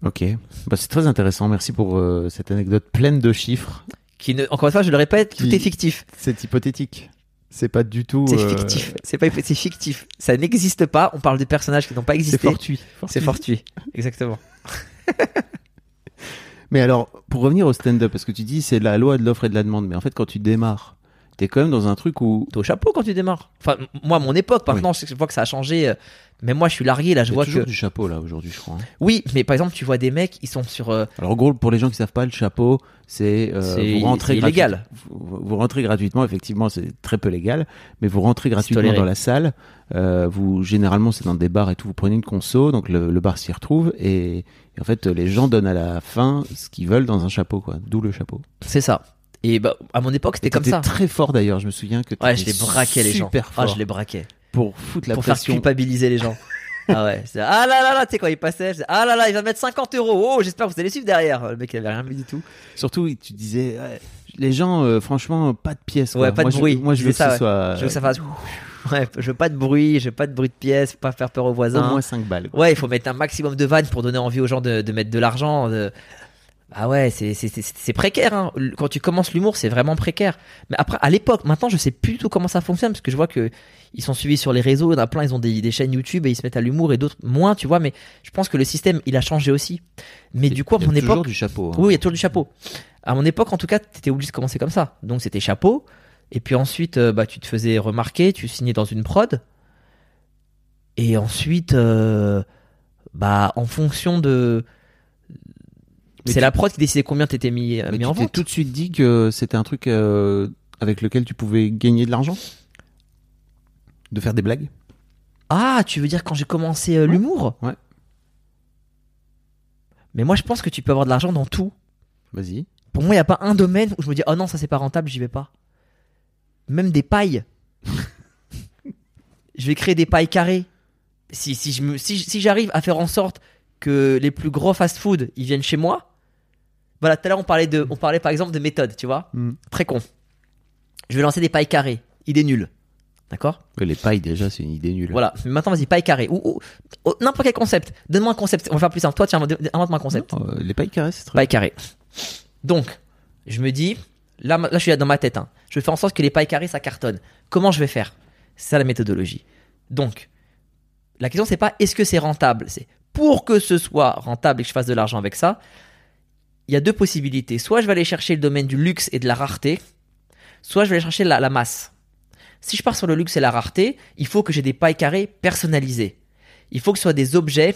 Ok, bah, c'est très intéressant. Merci pour euh, cette anecdote pleine de chiffres. Qui ne, encore une fois, je le répète, tout Qui- est fictif. C'est hypothétique. C'est pas du tout. C'est euh, fictif. C'est pas, c'est fictif. Ça n'existe pas. On parle de personnages qui n'ont pas C'est existé. fortuit. C'est fortuit. Exactement. Mais alors, pour revenir au stand-up, parce que tu dis c'est la loi de l'offre et de la demande, mais en fait, quand tu démarres, t'es quand même dans un truc où T'es au chapeau quand tu démarres. Enfin, moi, mon époque, maintenant, je vois que ça a changé. euh, Mais moi, je suis largué là. Je vois toujours que. du chapeau là aujourd'hui, je crois. hein. Oui, mais par exemple, tu vois des mecs, ils sont sur. euh, Alors, en gros, pour les gens qui savent pas, le chapeau, c'est euh, vous rentrez illégal. Vous, vous rentrez gratuitement, effectivement, c'est très peu légal, mais vous rentrez gratuitement toléré. dans la salle. euh, vous généralement, c'est dans des bars et tout. Vous prenez une conso, donc le, le bar s'y retrouve et, et en fait, les gens donnent à la fin ce qu'ils veulent dans un chapeau, quoi. D'où le chapeau. C'est ça. Et bah, à mon époque, c'était comme ça. Très fort d'ailleurs, je me souviens que Ouais, je les braquais les gens. Super Ah, fort je les braquais. pour foutre la pour faire pression. culpabiliser les gens. ah ouais. c'est- Ah là là là, tu sais, quand il passait, je ah là là, il va mettre 50 euros. Oh, j'espère que vous allez suivre derrière. Le mec, il avait rien mis du tout. Surtout, tu disais, ouais, les gens, euh, franchement, pas de pièces. quoi. Ouais, pas de moi, je- bruit. moi, je veux que ça, ce soit Je veux que ça fasse. Ouais, je veux pas de bruit, je veux pas de bruit de pièces, pas faire peur aux au voisins. moins 5 balles. quoi. Ouais, il faut mettre un maximum de vannes pour donner envie aux gens de, de mettre de l'argent. de- Ah ouais, c'est c'est- c'est- c'est précaire. Hein. Quand tu commences l'humour, c'est vraiment précaire. Mais après, à l'époque, maintenant, je sais plus du tout comment ça fonctionne parce que je vois que ils sont suivis sur les réseaux. Il y en a plein, ils ont des, des chaînes YouTube et ils se mettent à l'humour et d'autres moins, tu vois. Mais je pense que le système, il a changé aussi. Mais du coup, à Il y a mon toujours époque, du chapeau. hein. oui, il y a toujours du chapeau. À mon époque, en tout cas, t'étais obligé de commencer comme ça. Donc c'était chapeau. Et puis ensuite, euh, bah, tu te faisais remarquer, tu signais dans une prod. Et ensuite, euh, Bah, en fonction de. Mais C'est la prod qui décidait combien t'étais mis, Mais mis tu en vente. tout de suite dit que c'était un truc euh, avec lequel tu pouvais gagner de l'argent De faire des blagues Ah, tu veux dire quand j'ai commencé euh, l'humour Ouais. Mais moi, je pense que tu peux avoir de l'argent dans tout. Vas-y. Pour moi, il n'y a pas un domaine où je me dis, oh non, ça c'est pas rentable, j'y vais pas. Même des pailles. je vais créer des pailles carrées. Si, si, je me- si, si j'arrive à faire en sorte que les plus gros fast-food, ils viennent chez moi. Voilà, tout à l'heure, on parlait, de, on parlait par exemple de méthode, tu vois. Mm. Très con. Je vais lancer des pailles carrées. Idée nulle. D'accord? Ouais, les pailles, déjà, c'est une idée nulle. Voilà. Mais maintenant, vas-y, paille carrée. Ou, ou- ou n'importe quel concept. Donne-moi un concept. On va faire plus simple. Toi, tiens, invente-moi un concept. Non, euh, les pailles carrées, c'est très Paille carrée. Donc, je me dis, là, là je suis là dans ma tête. hein. Je vais faire en sorte que les pailles carrées, ça cartonne. Comment je vais faire? C'est ça la méthodologie. Donc, la question, c'est pas est-ce que c'est rentable? C'est pour que ce soit rentable et que je fasse de l'argent avec ça, il y a deux possibilités. Soit je vais aller chercher le domaine du luxe et de la rareté, soit je vais aller chercher la, masse. Si je pars sur le luxe et la rareté, il faut que j'ai des pailles carrées personnalisées. Il faut que ce soit des objets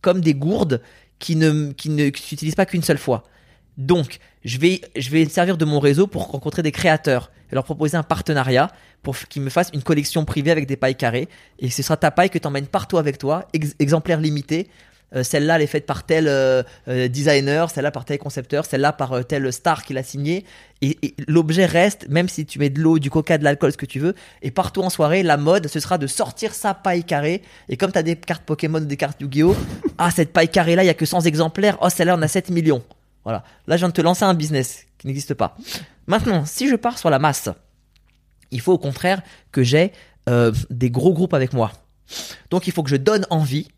comme des gourdes qui ne, qui ne s'utilisent pas qu'une seule fois. Donc, je vais, je vais servir de mon réseau pour rencontrer des créateurs et leur proposer un partenariat pour qu'ils me fassent une collection privée avec des pailles carrées. Et ce sera ta paille que tu emmènes partout avec toi, ex- exemplaire limité. Euh, celle-là, elle est faite par tel euh, euh, designer, celle-là par tel concepteur, celle-là par tel star qui l'a signé. Et, et l'objet reste, même si tu mets de l'eau, du coca, de l'alcool, ce que tu veux. Et partout en soirée, la mode, ce sera de sortir sa paille carrée. Et comme tu as des cartes Pokémon, des cartes Yu-Gi-Oh! ah, cette paille carrée-là, il y a que 100 exemplaires. Oh, celle-là, on a 7 millions. Voilà. Là, je viens de te lancer un business qui n'existe pas. Maintenant, si je pars sur la masse, il faut au contraire que j'ai euh, des gros groupes avec moi. Donc, il faut que je donne envie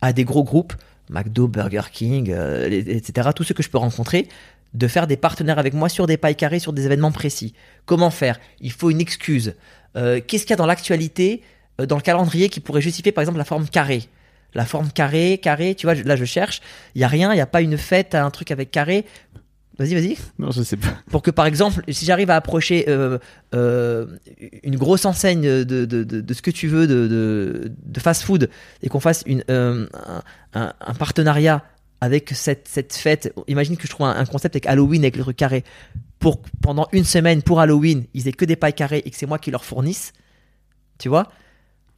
à des gros groupes, McDo, Burger King, euh, etc., tous ceux que je peux rencontrer, de faire des partenaires avec moi sur des pailles carrées, sur des événements précis. Comment faire? Il faut une excuse. Euh, Qu'est-ce qu'il y a dans l'actualité, euh, dans le calendrier, qui pourrait justifier, par exemple, la forme carrée? La forme carré, carré, tu vois, là je cherche, il y a rien, il y a pas une fête, un truc avec carré. Vas-y, vas-y. Non, je sais pas. Pour que par exemple, si j'arrive à approcher euh, euh, une grosse enseigne de, de, de, de ce que tu veux de, fast-food et qu'on fasse une, euh, un, partenariat avec cette, cette fête, imagine que je trouve un, un concept avec Halloween, avec le truc carré, pour pendant une semaine pour Halloween, ils aient que des pailles carrées et que c'est moi qui leur fournisse, tu vois?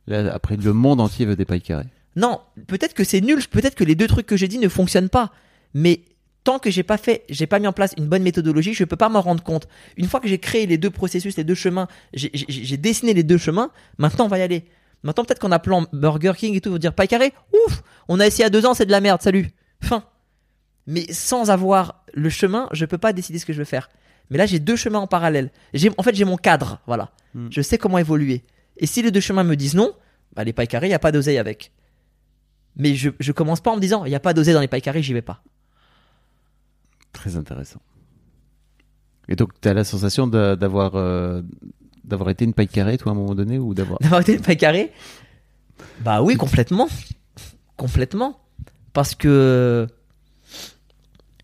Là, après, le monde entier veut des pailles carrées. Non, peut-être que c'est nul, peut-être que les deux trucs que j'ai dit ne fonctionnent pas. Mais tant que j'ai pas fait, j'ai pas mis en place une bonne méthodologie, je peux pas m'en rendre compte. Une fois que j'ai créé les deux processus, les deux chemins, j'ai- dessiné les deux chemins, maintenant on va y aller. Maintenant peut-être qu'en appelant Burger King et tout, va dire paille carré, ouf, on a essayé à deux ans, c'est de la merde, salut, fin. Mais sans avoir le chemin, je peux pas décider ce que je veux faire. Mais là j'ai deux chemins en parallèle. En fait j'ai mon cadre, voilà. Hmm. Je sais comment évoluer. Et si les deux chemins me disent non, bah les pailles carrées, il y a pas d'oseille avec. Mais je, je commence pas en me disant, il n'y a pas d'oseille dans les pailles carrées, j'y vais pas. Très intéressant. Et donc, tu as la sensation d'avoir euh, d'avoir été une paille carrée, toi, à un moment donné, ou d'avoir. D'avoir été une paille carrée? Bah oui, complètement. Complètement. Parce que.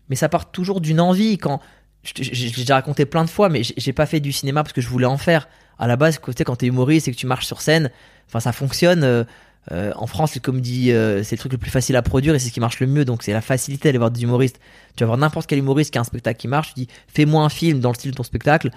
Mais ça part toujours d'une envie. Quand. J'ai déjà raconté plein de fois, mais j'ai pas fait du cinéma parce que je voulais en faire. À la base, tu sais, quand t'es humoriste et que tu marches sur scène, enfin, ça fonctionne. euh, euh, en France, les comédies, euh, c'est le truc le plus facile à produire et c'est ce qui marche le mieux. Donc, c'est la facilité d'aller voir des humoristes. Tu vas voir n'importe quel humoriste qui a un spectacle qui marche. Tu dis, fais-moi un film dans le style de ton spectacle.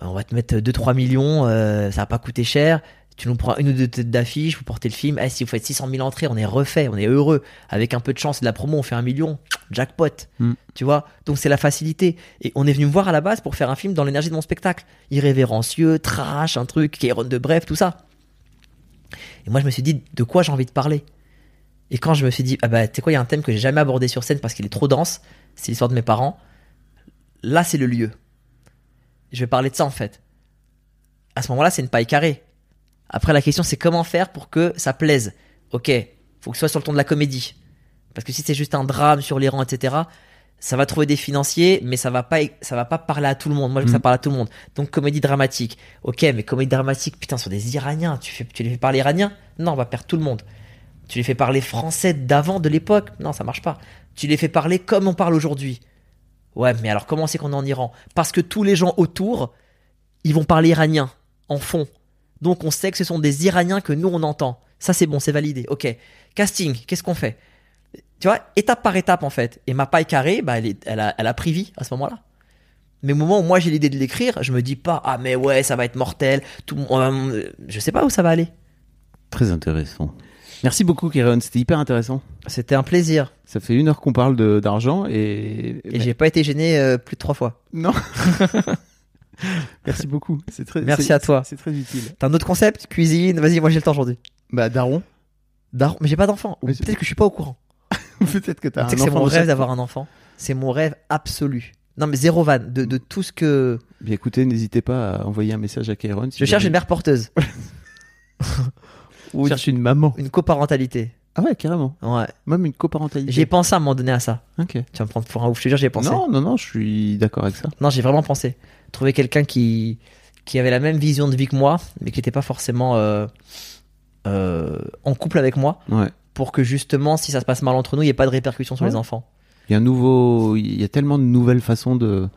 Euh, On va te mettre 2-3 millions, euh, ça va pas coûter cher. Tu nous prends une ou deux têtes d'affiche, vous portez le film. Eh, si vous faites 600 000 entrées, on est refait, on est heureux. Avec un peu de chance et de la promo, on fait un million. Jackpot. Mm. Tu vois? Donc c'est la facilité. Et on est venu me voir à la base pour faire un film dans l'énergie de mon spectacle. Irrévérencieux, trash, un truc, Kéron de bref, tout ça. Et moi, je me suis dit, de quoi j'ai envie de parler? Et quand je me suis dit, ah bah, tu sais quoi, il y a un thème que j'ai jamais abordé sur scène parce qu'il est trop dense, c'est l'histoire de mes parents. Là, c'est le lieu. Je vais parler de ça en fait. À ce moment-là, c'est une paille carrée. Après, la question, c'est comment faire pour que ça plaise? Ok, faut que ce soit sur le ton de la comédie. Parce que si c'est juste un drame sur les rangs, etc., ça va trouver des financiers, mais ça va pas, ça va pas parler à tout le monde. Moi, je veux que ça Mhm. parle à tout le monde. Donc, comédie dramatique. Ok, mais comédie dramatique, putain, sur des Iraniens. Tu, fais, tu les fais parler iranien Non, on va perdre tout le monde. Tu les fais parler français d'avant, de l'époque? Non, ça marche pas. Tu les fais parler comme on parle aujourd'hui. Ouais, mais alors comment c'est qu'on est en Iran? Parce que tous les gens autour, ils vont parler iranien, en fond. Donc on sait que ce sont des Iraniens que nous on entend. Ça, c'est bon, c'est validé. Ok. Casting, qu'est-ce qu'on fait? Tu vois, étape par étape, en fait. Et ma paille carrée, bah, elle, est- elle, a, elle a pris vie à ce moment-là. Mais au moment où moi j'ai l'idée de l'écrire, je me dis pas, ah, mais ouais, ça va être mortel. Tout, euh, je sais pas où ça va aller. Très intéressant. Merci beaucoup, Kéron. C'était hyper intéressant. C'était un plaisir. Ça fait une heure qu'on parle d'argent et. Et j'ai pas été gêné euh, plus de trois fois. Non. Merci beaucoup. C'est très. Merci à toi. C'est très utile. T'as un autre concept? Cuisine? Vas-y, moi j'ai le temps aujourd'hui. Bah, Daron. Daron, mais j'ai pas d'enfant. Peut-être que je suis pas au courant. Peut-être que t'as un Tu sais que c'est enfant mon rêve d'avoir un enfant. C'est mon rêve absolu. Non, mais zéro van. De, de tout ce que. Bien écoutez, n'hésitez pas à envoyer un message à Kéron. si Je cherche avez- une mère porteuse. Ou Je cherche une maman. une coparentalité. Ah ouais, carrément. Ouais. Même une coparentalité. J'ai pensé à un moment donné à ça. Ok. Tu vas me prendre pour un ouf, je te jure, j'ai pensé. Non, non, non, je suis d'accord avec ça. Non, j'ai vraiment pensé. Trouver quelqu'un qui, qui avait la même vision de vie que moi, mais qui n'était pas forcément euh, euh, en couple avec moi, Ouais. Pour que justement, si ça se passe mal entre nous, il n'y ait pas de répercussions sur Ouais. les enfants. Il y a un nouveau, il y a tellement de nouvelles façons de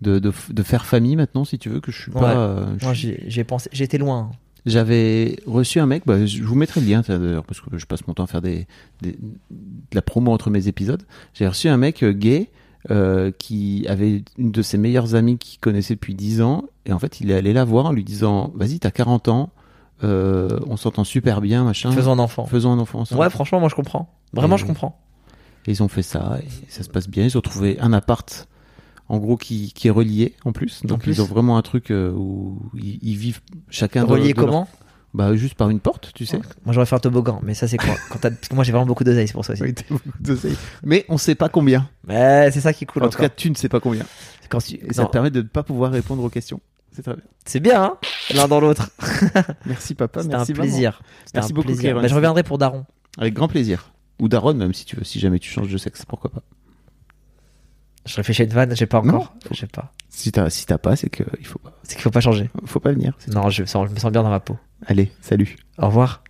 de, de, de faire famille maintenant, si tu veux, que je suis pas. Euh, Moi, suis- j'ai pensé, été loin. J'avais reçu un mec, bah, je vous mettrai le lien d'ailleurs, parce que je passe mon temps à faire des, des- de la promo entre mes épisodes. J'ai reçu un mec euh, gay euh, qui avait une de ses meilleures amies qu'il connaissait depuis 10 ans, et en fait, il est allé la voir en lui disant Vas-y, t'as 40 ans, euh, on s'entend super bien, machin. Faisons un enfant. Faisons un enfant ensemble. Ouais, franchement, moi je comprends. Vraiment, Et- je comprends. Et ils ont fait ça, et ça se passe bien. Ils ont trouvé un appart, en gros, qui, qui est relié en plus. Donc plus. ils ont vraiment un truc euh, où ils, ils vivent chacun Relié leur- comment? Bah juste par une porte, tu sais. Moi j'aurais fait un toboggan, mais ça c'est quoi? Quand Parce que moi j'ai vraiment beaucoup d'oseille, c'est pour ça aussi. Oui, beaucoup. Mais on sait pas combien. Mais c'est ça qui est cool. en tout cas, tu ne sais pas combien. Quand tu- Et ça non, te permet de ne pas pouvoir répondre aux questions. C'est très bien. c'est bien, hein l'un dans l'autre. Merci papa, C'était un merci maman. plaisir. Merci un beaucoup, plaisir. Bah, je reviendrai pour Daron. Avec grand plaisir. Ou Daron, même si tu veux, si jamais tu changes de sexe, pourquoi pas. Je réfléchis à une vanne, j'ai pas Non. encore. Je sais pas. Si t'as si t'as pas, c'est qu'il faut pas, C'est qu'il faut pas changer. faut pas venir. Non, je, me sens- je me sens bien dans ma peau. Allez, salut. Au revoir.